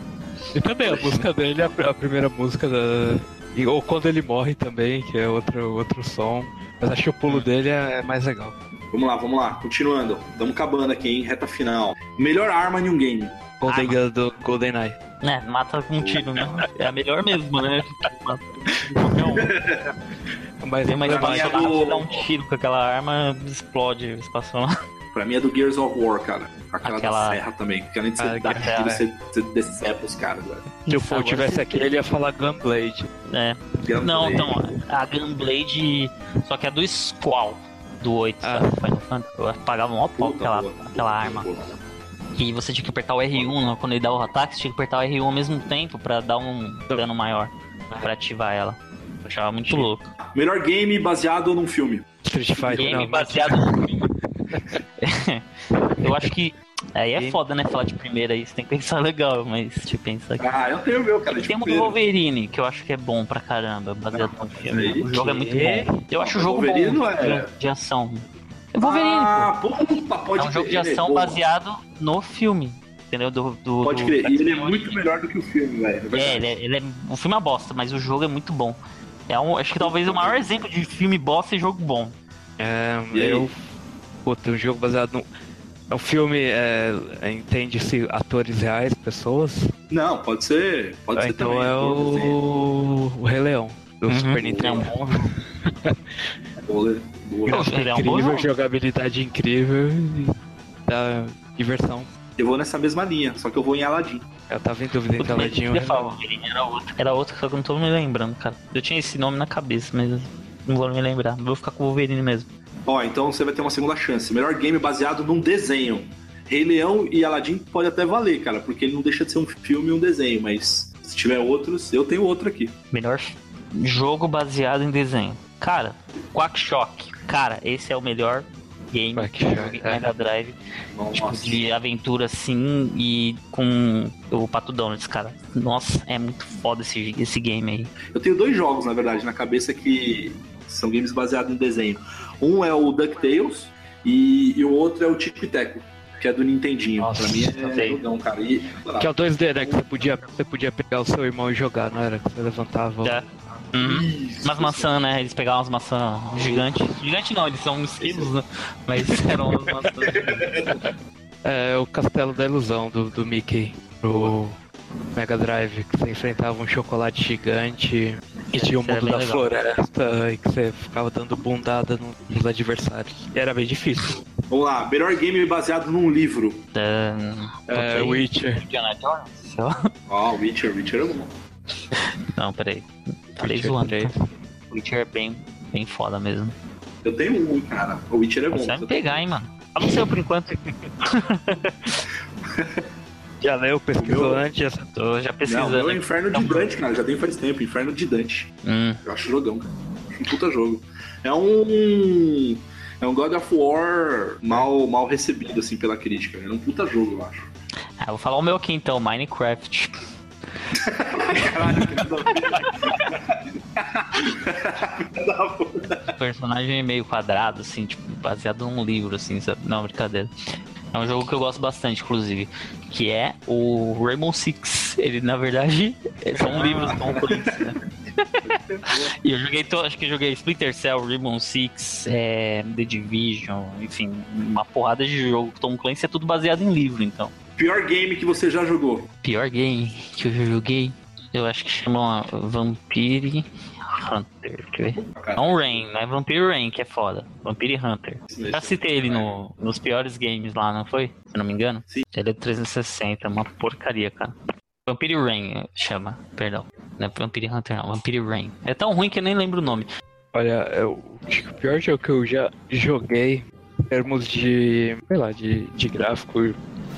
E também a música dele, a, a primeira música da. e- ou quando ele morre também, que é outro, outro som. Mas acho que o pulo dele é, é mais legal. Vamos lá, vamos lá. Continuando. Estamos acabando aqui, hein? Reta final. Melhor arma em um game. Golden Gun do GoldenEye. É, mata com um tiro, né? É a melhor mesmo, né? Mata qualquer um. Mas Tem uma Pra mim é do- você dá um tiro com aquela arma, explode a espaçonave. Pra mim é do Gears of War, cara. Aquela, Aquela- da serra também. Porque além de você Ah, dar tiro, é. você, você decepa os caras, velho. se o Paul tivesse aqui, ele ia falar Gunblade. É. Não, então, a Gunblade, só que é do Squall, do 8, Ah. sabe? Final Fantasy. Eu pagava um pau Puta, aquela, boa. aquela arma. Boa. E você tinha que apertar o R1 né? quando ele dá o ataque, você tinha que apertar o R1 ao mesmo tempo pra dar um dano maior, pra ativar ela. Eu achava muito Sim. louco. Melhor game baseado num filme. Street Fighter. Game não, baseado no filme. (laughs) Eu acho que. Aí é foda, né? Falar de primeira aí, você tem que pensar legal, mas eu pensar aqui. Ah, eu tenho o meu, cara. Tem Tipo, um do Wolverine, que eu acho que é bom pra caramba, baseado no filme. O jogo é muito que? bom. Eu acho o jogo Wolverine bom não é- de ação. É Wolverine, ah, puta, pô. pode É um jogo de ação boa. baseado no filme. Entendeu? Do, do, Pode do- crer. E ele é muito melhor do que o filme, velho. É. É, ele é, ele é- O filme é uma bosta, mas o jogo é muito bom. É um, acho que talvez o maior exemplo de filme bosta e jogo bom. É, eu. Puta, um jogo baseado no. É um filme, é, entende-se atores reais, pessoas. Não, pode ser. Pode ser então também. é o. O Rei Leão, do Uhum. Super É um Nintendo. bom jogo. Boa, é um incrível, jogabilidade incrível e dá diversão. Eu vou nessa mesma linha, só que eu vou em Aladdin. Eu tava em dúvida entre Aladdin e era outro. Era outro, só que eu não tô me lembrando, cara. Eu tinha esse nome na cabeça, mas não vou me lembrar. Vou ficar com o Wolverine mesmo. Ó, então você vai ter uma segunda chance. Melhor game baseado num desenho. Rei Leão e Aladdin pode até valer, cara, porque ele não deixa de ser um filme e um desenho, mas se tiver outros, eu tenho outro aqui. Melhor jogo baseado em desenho. Cara, Quackshot. Cara, esse é o melhor game que eu Quackshot, joguei é. Mega Drive. Tipo, Nossa. de aventura assim e com o Pato Donald, cara. Nossa, é muito foda esse, esse game aí. Eu tenho dois jogos, na verdade, na cabeça que são games baseados em desenho. Um é o DuckTales e, e o outro é o Tic Teco, que é do Nintendinho. Nossa, pra mim é jogão, cara. E, Que é o 2D, né? Que você podia, você podia pegar o seu irmão e jogar, não era? Que você levantava. Já. Uhum. Isso. Umas maçãs, né? Eles pegavam umas maçãs gigantes. Gigante não, eles são esquilos, né? Mas eram umas maçãs. (laughs) É o Castelo da Ilusão do, do Mickey pro Mega Drive, que você enfrentava um chocolate gigante e tinha o Esse era mundo da legal. floresta e que você ficava dando bundada no- nos adversários. E era bem difícil. Vamos lá, melhor game baseado num livro. É, É. Witcher. Indiana Jones? Sei lá. Ó, Witcher, Witcher é bom. Não, peraí. Falei Witcher zoando. 3. tá? Witcher é bem, bem foda mesmo. Eu tenho um, cara. O Witcher é bom. Você vai me pegar, hein, mano. Fala o seu por enquanto. (laughs) Já leu, pesquisou meu- antes? Tô já Não, pesquisando. meu é. Inferno de Dante, cara. Já tem faz tempo. Inferno de Dante. Hum, Eu acho jogão, cara. Acho um puta jogo. É um. É um God of War mal, mal recebido, assim, pela crítica. É um puta jogo, eu acho. ah, vou falar o meu aqui então, Minecraft. Caralho, que da puta. O personagem é meio quadrado, assim, tipo, baseado num livro, assim, sabe? Não, brincadeira. É um jogo que eu gosto bastante, inclusive, que é o Rainbow Six. Ele, na verdade, (laughs) são livros Tom Clancy, né? (laughs) E eu joguei, to- acho que joguei Splinter Cell, Rainbow Six, é, The Division, enfim, uma porrada de jogo. Tom Clancy é tudo baseado em livro, então. Pior game que você já jogou. Pior game que eu já joguei, eu acho que chama Vampire Hunter. Quer ver? Não Rain, não é Vampire Rain que é foda. Vampire Hunter. mesmo. Já citei ele no, nos piores games lá, não foi? Se eu não me engano. Sim. Ele é 360, uma porcaria, cara. Vampire Rain chama, perdão. Não é Vampire Hunter, não. Vampire Rain. É tão ruim que eu nem lembro o nome. Olha, eu acho que o pior jogo que eu já joguei em termos de, sei lá, de, de gráfico.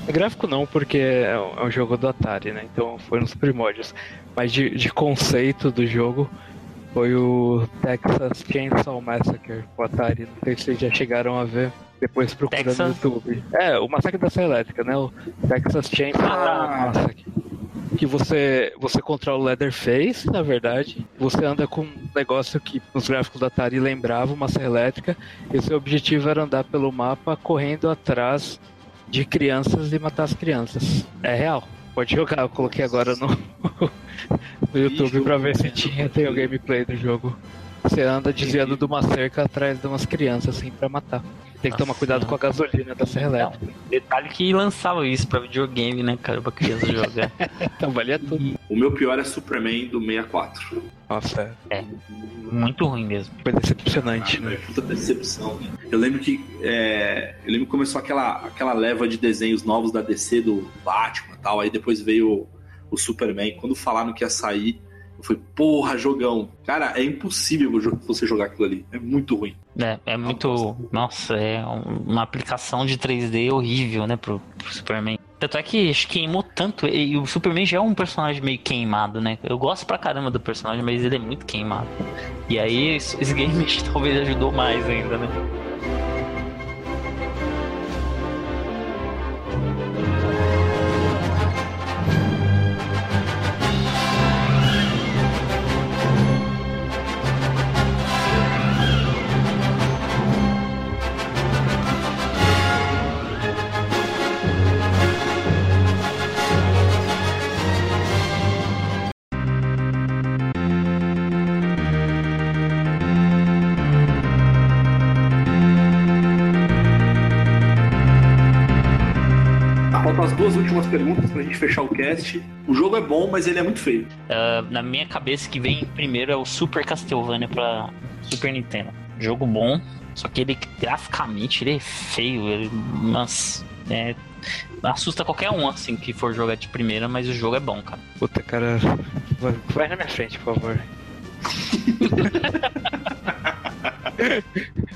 Gráfico não, porque é um, é um jogo do Atari, né? Então foi nos primórdios. Mas de, de conceito do jogo foi o Texas Chainsaw Massacre, o Atari. Não sei se vocês já chegaram a ver. Depois procura Texas? no YouTube. É, o Massacre da Serra Elétrica, né? O Texas Chainsaw Ah. Massacre. Que você, você controla o Leatherface, na verdade. Você anda com um negócio que nos gráficos da Atari lembrava uma serra elétrica. E seu objetivo era andar pelo mapa correndo atrás de crianças e matar as crianças. É real. Pode jogar, eu coloquei agora no, no YouTube pra ver se tinha, tem o gameplay do jogo. Você anda desviando de uma cerca atrás de umas crianças assim pra matar. Tem que tomar cuidado com a gasolina da serra Não, elétrica. detalhe que lançava isso pra videogame, né, cara? Pra criança jogar. (laughs) Então valia tudo. O meu pior é Superman do 64. Nossa, É, muito ruim mesmo. foi decepcionante, né? Foi puta decepção. Eu lembro que é, eu lembro que começou aquela, aquela leva de desenhos novos da DC do Batman e tal. Aí depois veio o, o Superman. Quando falaram que ia sair, eu falei, porra, jogão. Cara, é impossível você jogar aquilo ali. É muito ruim. É, é muito. Nossa, é um- uma aplicação de 3D horrível, né, pro, pro Superman. Tanto é que queimou tanto. E o Superman já é um personagem meio queimado, né? Eu gosto pra caramba do personagem, mas ele é muito queimado. E aí esse game (laughs) talvez ajudou mais ainda, né? Gente fechar o cast. O jogo é bom, mas ele é muito feio. Ah, na minha cabeça que vem primeiro é o Super Castlevania pra Super Nintendo. Jogo bom, só que ele graficamente ele é feio, ele nossa, é, assusta qualquer um assim que for jogar de primeira, mas o jogo é bom, cara. Puta, cara. Vai, vai na minha frente, por favor. (laughs)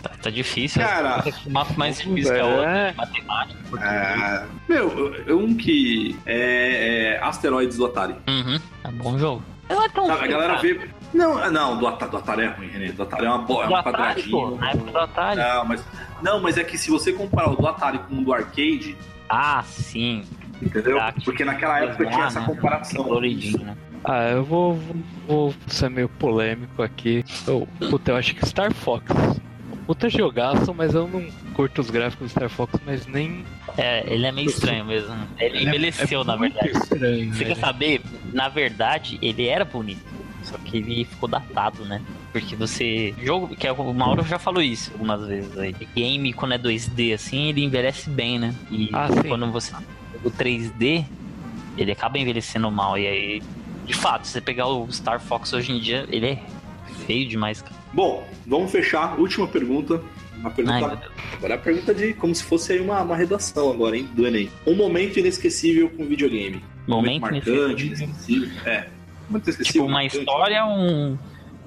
Tá, tá difícil. Cara, O mapa mais difícil que a outra, É. matemática. É, meu, eu- um que é, é Asteroides do Atari. Uhum, é um bom jogo. Não é tão a galera cara. vê. Não, não, do, Ata- do Atari é ruim, René. Do Atari é uma boa, é Do um Atari, pô, época do Atari. Não, mas, não, mas é que se você comparar o do Atari com o do arcade, Ah, sim. entendeu? Tá, Porque naquela época tinha essa né? comparação. Coloridinho, né? Ah, eu vou, vou, ser meio polêmico aqui. Eu, puta, eu acho que Star Fox. Puta jogaço, mas eu não curto os gráficos do Star Fox, mas nem. É, ele é meio estranho mesmo. Ele envelheceu, é na muito verdade. Estranho, Você quer velho. saber? Na verdade, ele era bonito. Só que ele ficou datado, né? Porque você. Jogo. Que é o Mauro já falou isso algumas vezes aí. Game, quando é 2D assim, ele envelhece bem, né? E Ah, sim. quando você. O 3D, ele acaba envelhecendo mal. E aí. De fato, se você pegar o Star Fox hoje em dia, ele é feio demais, cara. Bom, vamos fechar. Última pergunta. Uma pergunta. Ai, agora é a pergunta de como se fosse aí uma, uma redação agora, hein? Do Enem. Um momento inesquecível com videogame. Um Momento marcante, inesquecível. É. Muito inesquecível. Tipo, uma marcante. história, um.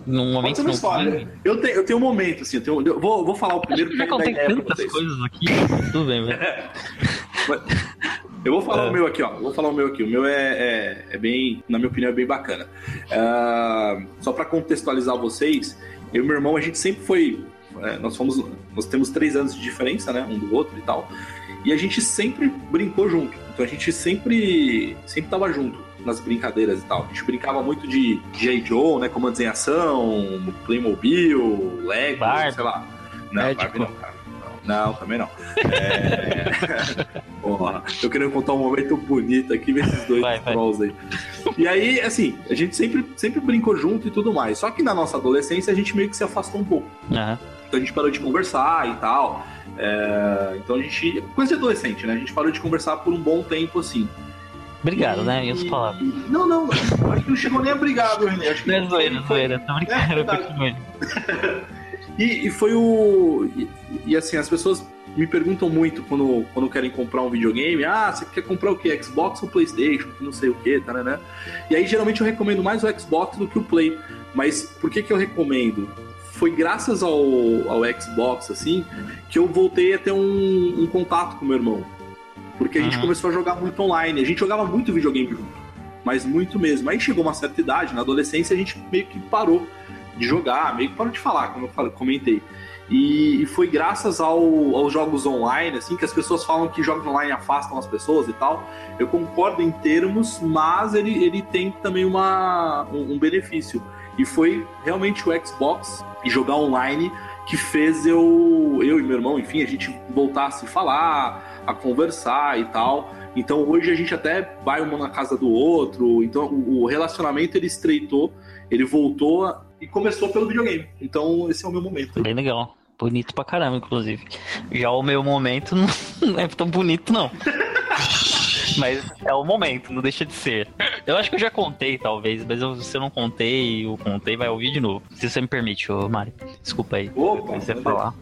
Num Pode momento ser uma história. Eu tenho, eu tenho um momento, assim, eu, tenho, eu vou, vou falar o primeiro Já vai dar contei tantas coisas aqui. Tudo bem, velho. (laughs) Eu vou falar É. o meu aqui, ó. Eu vou falar o meu aqui. O meu é, é, é bem, na minha opinião, é bem bacana. Ah, só pra contextualizar vocês, eu e meu irmão, a gente sempre foi. é, nós fomos. Nós temos três anos de diferença, né? Um do outro e tal. E a gente sempre brincou junto. Então a gente sempre. sempre tava junto nas brincadeiras e tal. A gente brincava muito de J. Joe, né? Comandos em ação, Playmobil, Lego, Barbie. sei lá. Não. Barbie não, cara. Não, também não. É... Porra, tô querendo contar um momento bonito aqui, ver esses dois Vai, trolls aí. E aí, assim, a gente sempre, sempre brincou junto e tudo mais. Só que na nossa adolescência a gente meio que se afastou um pouco. Aham. Então a gente parou de conversar e tal. É, Então a gente. Coisa de adolescente, né? A gente parou de conversar por um bom tempo, assim. Obrigado, E- né? E as palavras. Não, não, não. Acho que não chegou nem a brigar, viu, René. Acho que Não é zoeira, foi- zoeira. Tô É, brincando, verdade. continue. E, e foi o. E, assim, as pessoas me perguntam muito quando, quando querem comprar um videogame: ah, você quer comprar o quê? Xbox ou PlayStation? Não sei o quê, tá, né? E aí geralmente eu recomendo mais o Xbox do que o Play. Mas por que, que eu recomendo? Foi graças ao, ao Xbox, assim, que eu voltei a ter um, um contato com meu irmão. Porque a gente Uhum. começou a jogar muito online. A gente jogava muito videogame junto. Mas muito mesmo. Aí chegou uma certa idade, na adolescência, a gente meio que parou de jogar, meio que parou de falar, como eu falei, comentei. E, foi graças ao, aos jogos online, assim, que as pessoas falam que jogos online afastam as pessoas e tal. Eu concordo em termos, mas ele, ele tem também uma, um, um benefício. E foi realmente o Xbox e jogar online que fez eu, eu e meu irmão, enfim, a gente voltar a se falar, a conversar e tal. Então hoje a gente até vai um na casa do outro. Então o relacionamento ele estreitou, ele voltou e começou pelo videogame. Então esse é o meu momento. Bem legal. Bonito pra caramba, inclusive. Já o meu momento não (laughs) é tão bonito, não. (laughs) mas é o momento, não deixa de ser. Eu acho que eu já contei, talvez, mas eu, se eu não contei, eu contei, vai ouvir de novo. Se você me permite, ô Mário. Desculpa aí. Opa, você falar.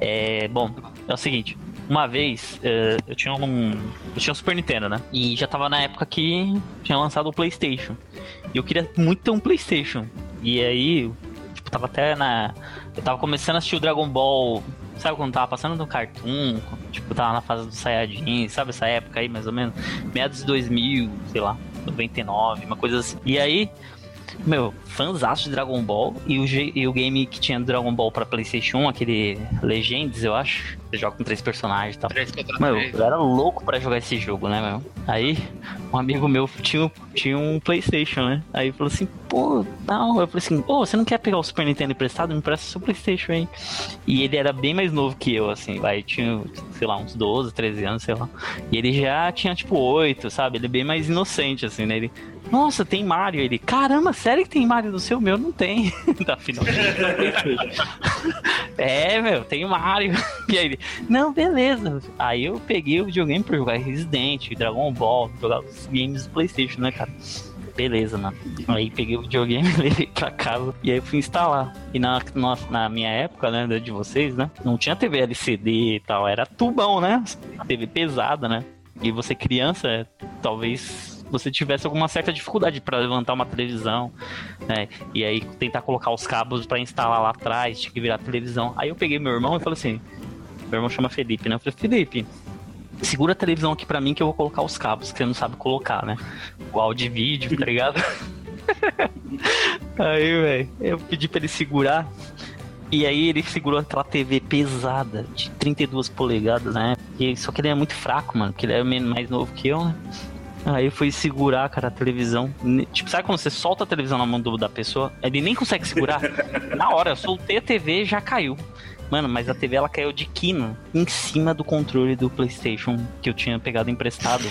É, bom, é o seguinte. Uma vez, uh, eu tinha um. Eu tinha um Super Nintendo, né? E já tava na época que tinha lançado o PlayStation. E eu queria muito ter um PlayStation. E aí, tipo, tava até na. Eu tava começando a assistir o Dragon Ball Sabe quando tava passando no Cartoon? Tipo, tava na fase do Saiyajin, sabe essa época aí, mais ou menos? Meados de 2000, sei lá, 99, uma coisa assim. E aí, meu, fãzaço de Dragon Ball e o, e o game que tinha Dragon Ball pra Playstation 1, aquele Legends, eu acho. Você joga com três personagens e tal. Três contra três. eu era louco pra jogar esse jogo, né, meu? Aí, um amigo meu tinha, tinha um Playstation, né? Aí falou assim, pô, não. Eu falei assim, pô, você não quer pegar o Super Nintendo emprestado? Me empresta o seu Playstation aí. E ele era bem mais novo que eu, assim, vai, tinha, sei lá, uns 12, 13 anos, sei lá. E ele já tinha, tipo, 8, sabe? Ele é bem mais inocente, assim, né? Ele, nossa, tem Mario. Ele, caramba, sério que tem Mario no seu? Meu não tem. (laughs) da final. (laughs) é, meu, tem Mario. (laughs) E aí ele, não, beleza. Aí eu peguei o videogame pra jogar Resident, Dragon Ball, jogar os games do Playstation, né, cara? Beleza, mano. Aí peguei o videogame, (laughs) levei pra casa e aí fui instalar. E na, na, na, minha época, né, de vocês, né? Não tinha TV LCD e tal, era tubão, né? TV pesada, né? E você criança, talvez você tivesse alguma certa dificuldade para levantar uma televisão, né? E aí tentar colocar os cabos para instalar lá atrás, tinha que virar televisão. Aí eu peguei meu irmão e falei assim: meu irmão chama Felipe, né? Eu falei, Felipe, segura a televisão aqui pra mim que eu vou colocar os cabos, que você não sabe colocar, né? O áudio e vídeo, tá ligado? (laughs) aí, velho, eu pedi pra ele segurar. E aí ele segurou aquela TV pesada, de 32 polegadas, né? E, só que ele é muito fraco, mano, porque ele é mais novo que eu, né? Aí foi segurar, cara, a televisão. Tipo, sabe quando você solta a televisão na mão do, da pessoa? Ele nem consegue segurar. na hora, eu soltei a TV já caiu. Mano, mas a TV ela caiu de quina em cima do controle do PlayStation que eu tinha pegado emprestado.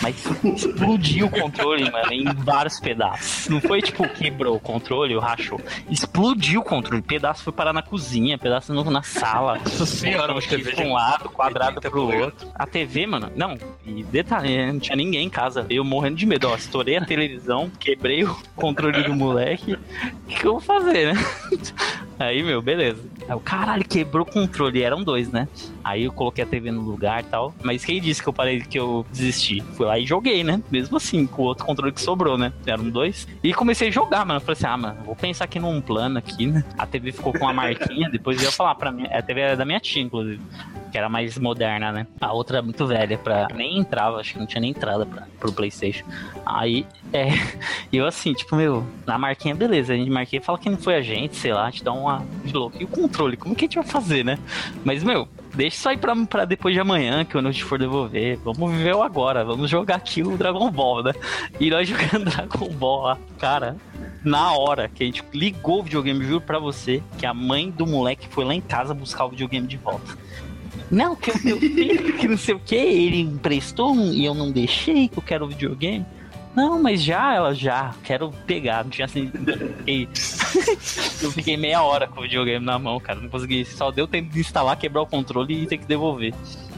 Mas explodiu o controle, mano, em vários pedaços. Não foi tipo quebrou o controle, o rachou. Explodiu o controle. Pedaço foi parar na cozinha, pedaço novo na sala. Nossa senhora, acho que pra um lado, quadrado pro outro. A TV, mano, não. E detalhe, não tinha ninguém em casa. Eu morrendo de medo, ó. Estourei a televisão, quebrei o controle do moleque. O que eu vou fazer, né? (laughs) Aí, meu, beleza. Aí o caralho, quebrou o controle. Eram dois, né? Aí eu coloquei a TV no lugar e tal. Mas quem disse que eu parei que eu desisti? Fui lá e joguei, né? Mesmo assim, com o outro controle que sobrou, né? Eram dois. E comecei a jogar, mano. Falei assim, ah, mano, vou pensar aqui num plano aqui, né? A TV ficou com uma marquinha. Depois eu ia falar pra mim. A TV era da minha tia, inclusive. Que era mais moderna, né? A outra é muito velha. Pra... Nem entrava, acho que não tinha nem entrada pra... pro PlayStation. Aí, é. (laughs) eu assim, tipo, meu, na marquinha, beleza. A gente marquei fala que não foi a gente, sei lá, te dá uma. E o controle, como que a gente vai fazer, né? Mas, meu, deixa isso aí pra, pra depois de amanhã, que quando a gente for devolver. Vamos viver o agora, vamos jogar aqui o Dragon Ball, né? E nós (laughs) jogando Dragon Ball lá, cara. Na hora que a gente ligou o videogame, juro pra você, que a mãe do moleque foi lá em casa buscar o videogame de volta. Não, que eu, eu que não sei o que, ele emprestou e eu não deixei, que eu quero o videogame. Não, mas já, ela já, quero pegar. Não tinha assim. (laughs) eu fiquei meia hora com o videogame na mão, cara. Não consegui. Só deu tempo de instalar, quebrar o controle e ter que devolver.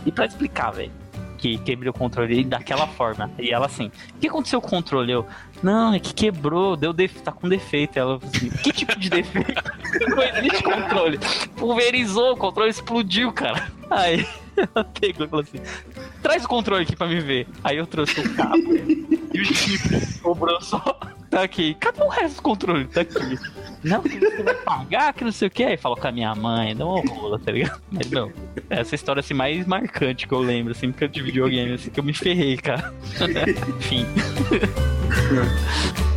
E pra explicar, velho, que quebrei o controle daquela forma. E ela assim, o que aconteceu com o controle? Eu, não, é que quebrou, deu def... tá com defeito. Ela assim, que tipo de defeito? (laughs) Não existe controle. Pulverizou, o controle explodiu, cara. Aí (laughs) falou assim: traz o controle aqui pra me ver. Aí eu trouxe o cabo e o chip sobrou só. Tá aqui. Cadê o resto do controle? Tá aqui. Não, que você vai pagar, que não sei o que. Aí falou com a minha mãe, uma rola, tá ligado? Mas não, essa história assim mais marcante que eu lembro, assim, porque eu de videogame, assim, que eu me ferrei, cara. (laughs) Enfim. (laughs)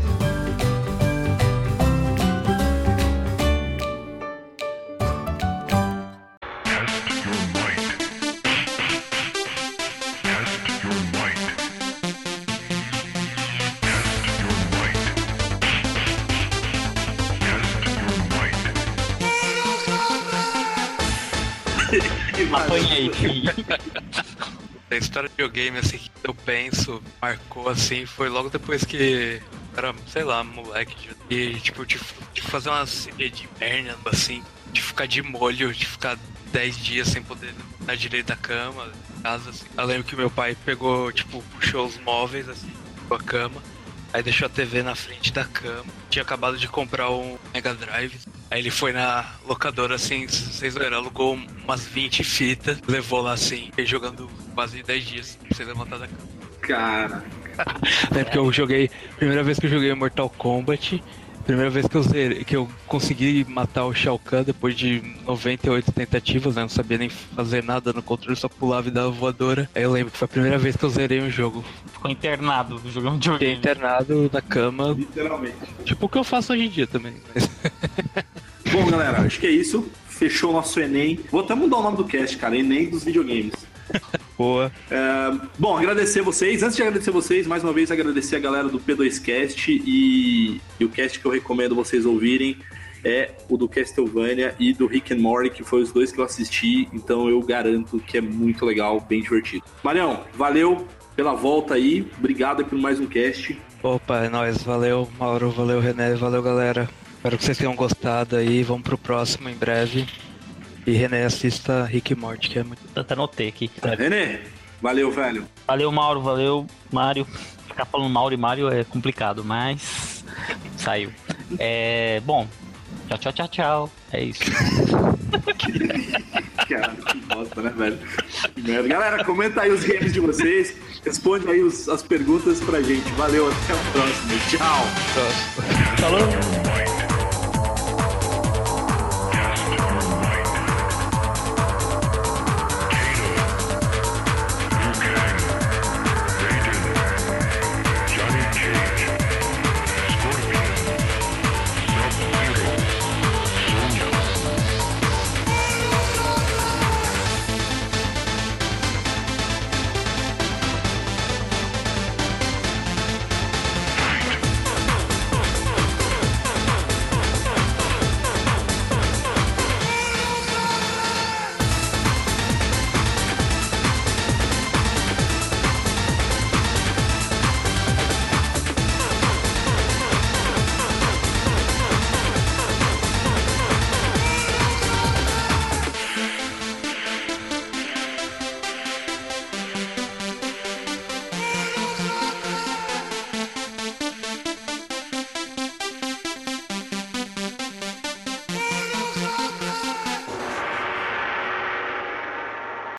história de videogame, assim, que eu penso, marcou, assim, foi logo depois que era, sei lá, moleque, e, tipo, de, de fazer uma série de perna, assim, de ficar de molho, de ficar 10 dias sem poder na direita da cama, casa, assim. Eu lembro que meu pai pegou, tipo, puxou os móveis, assim, a cama, aí deixou a TV na frente da cama. Tinha acabado de comprar um Mega Drive. Aí ele foi na locadora, assim, vocês viram, alugou umas 20 fitas, levou lá, assim, jogando quase 10 dias, pra vocês levantar da cama. Cara. (laughs) É porque eu joguei, primeira vez que eu joguei Mortal Kombat, Primeira vez que eu, zerei, que eu consegui matar o Shao Kahn depois de 98 tentativas, né? Não sabia nem fazer nada no controle, só pulava e dava voadora. Aí eu lembro que foi a primeira vez que eu zerei um jogo. Ficou internado jogando de Fiquei internado na cama. Literalmente. Tipo o que eu faço hoje em dia também. (laughs) Bom, galera, acho que é isso. Fechou o nosso Enem. Vou até mudar o nome do cast, cara. Enem dos videogames. (laughs) Boa. É, bom, agradecer vocês. Antes de agradecer vocês, mais uma vez agradecer a galera do P2Cast e, e o cast que eu recomendo vocês ouvirem é o do Castlevania e do Rick and Morty, que foi os dois que eu assisti, então eu garanto que é muito legal, bem divertido. Marião, valeu pela volta aí, obrigado por mais um cast. Opa, é nóis, valeu Mauro, valeu René, valeu galera. Espero que vocês tenham gostado aí, vamos pro próximo em breve. E René assista Rick e Morty, que é muito. Até anotei aqui. René, valeu, velho. Valeu, Mauro, valeu, Mário. Ficar falando Mauro e Mário é complicado, mas saiu. É. Bom, tchau, tchau, tchau, tchau. É isso. (laughs) Cara, que bosta, né, velho? Que merda. Galera, comenta aí os games de vocês. Responde aí os, as perguntas pra gente. Valeu, até a próxima. Tchau. Próximo. Falou.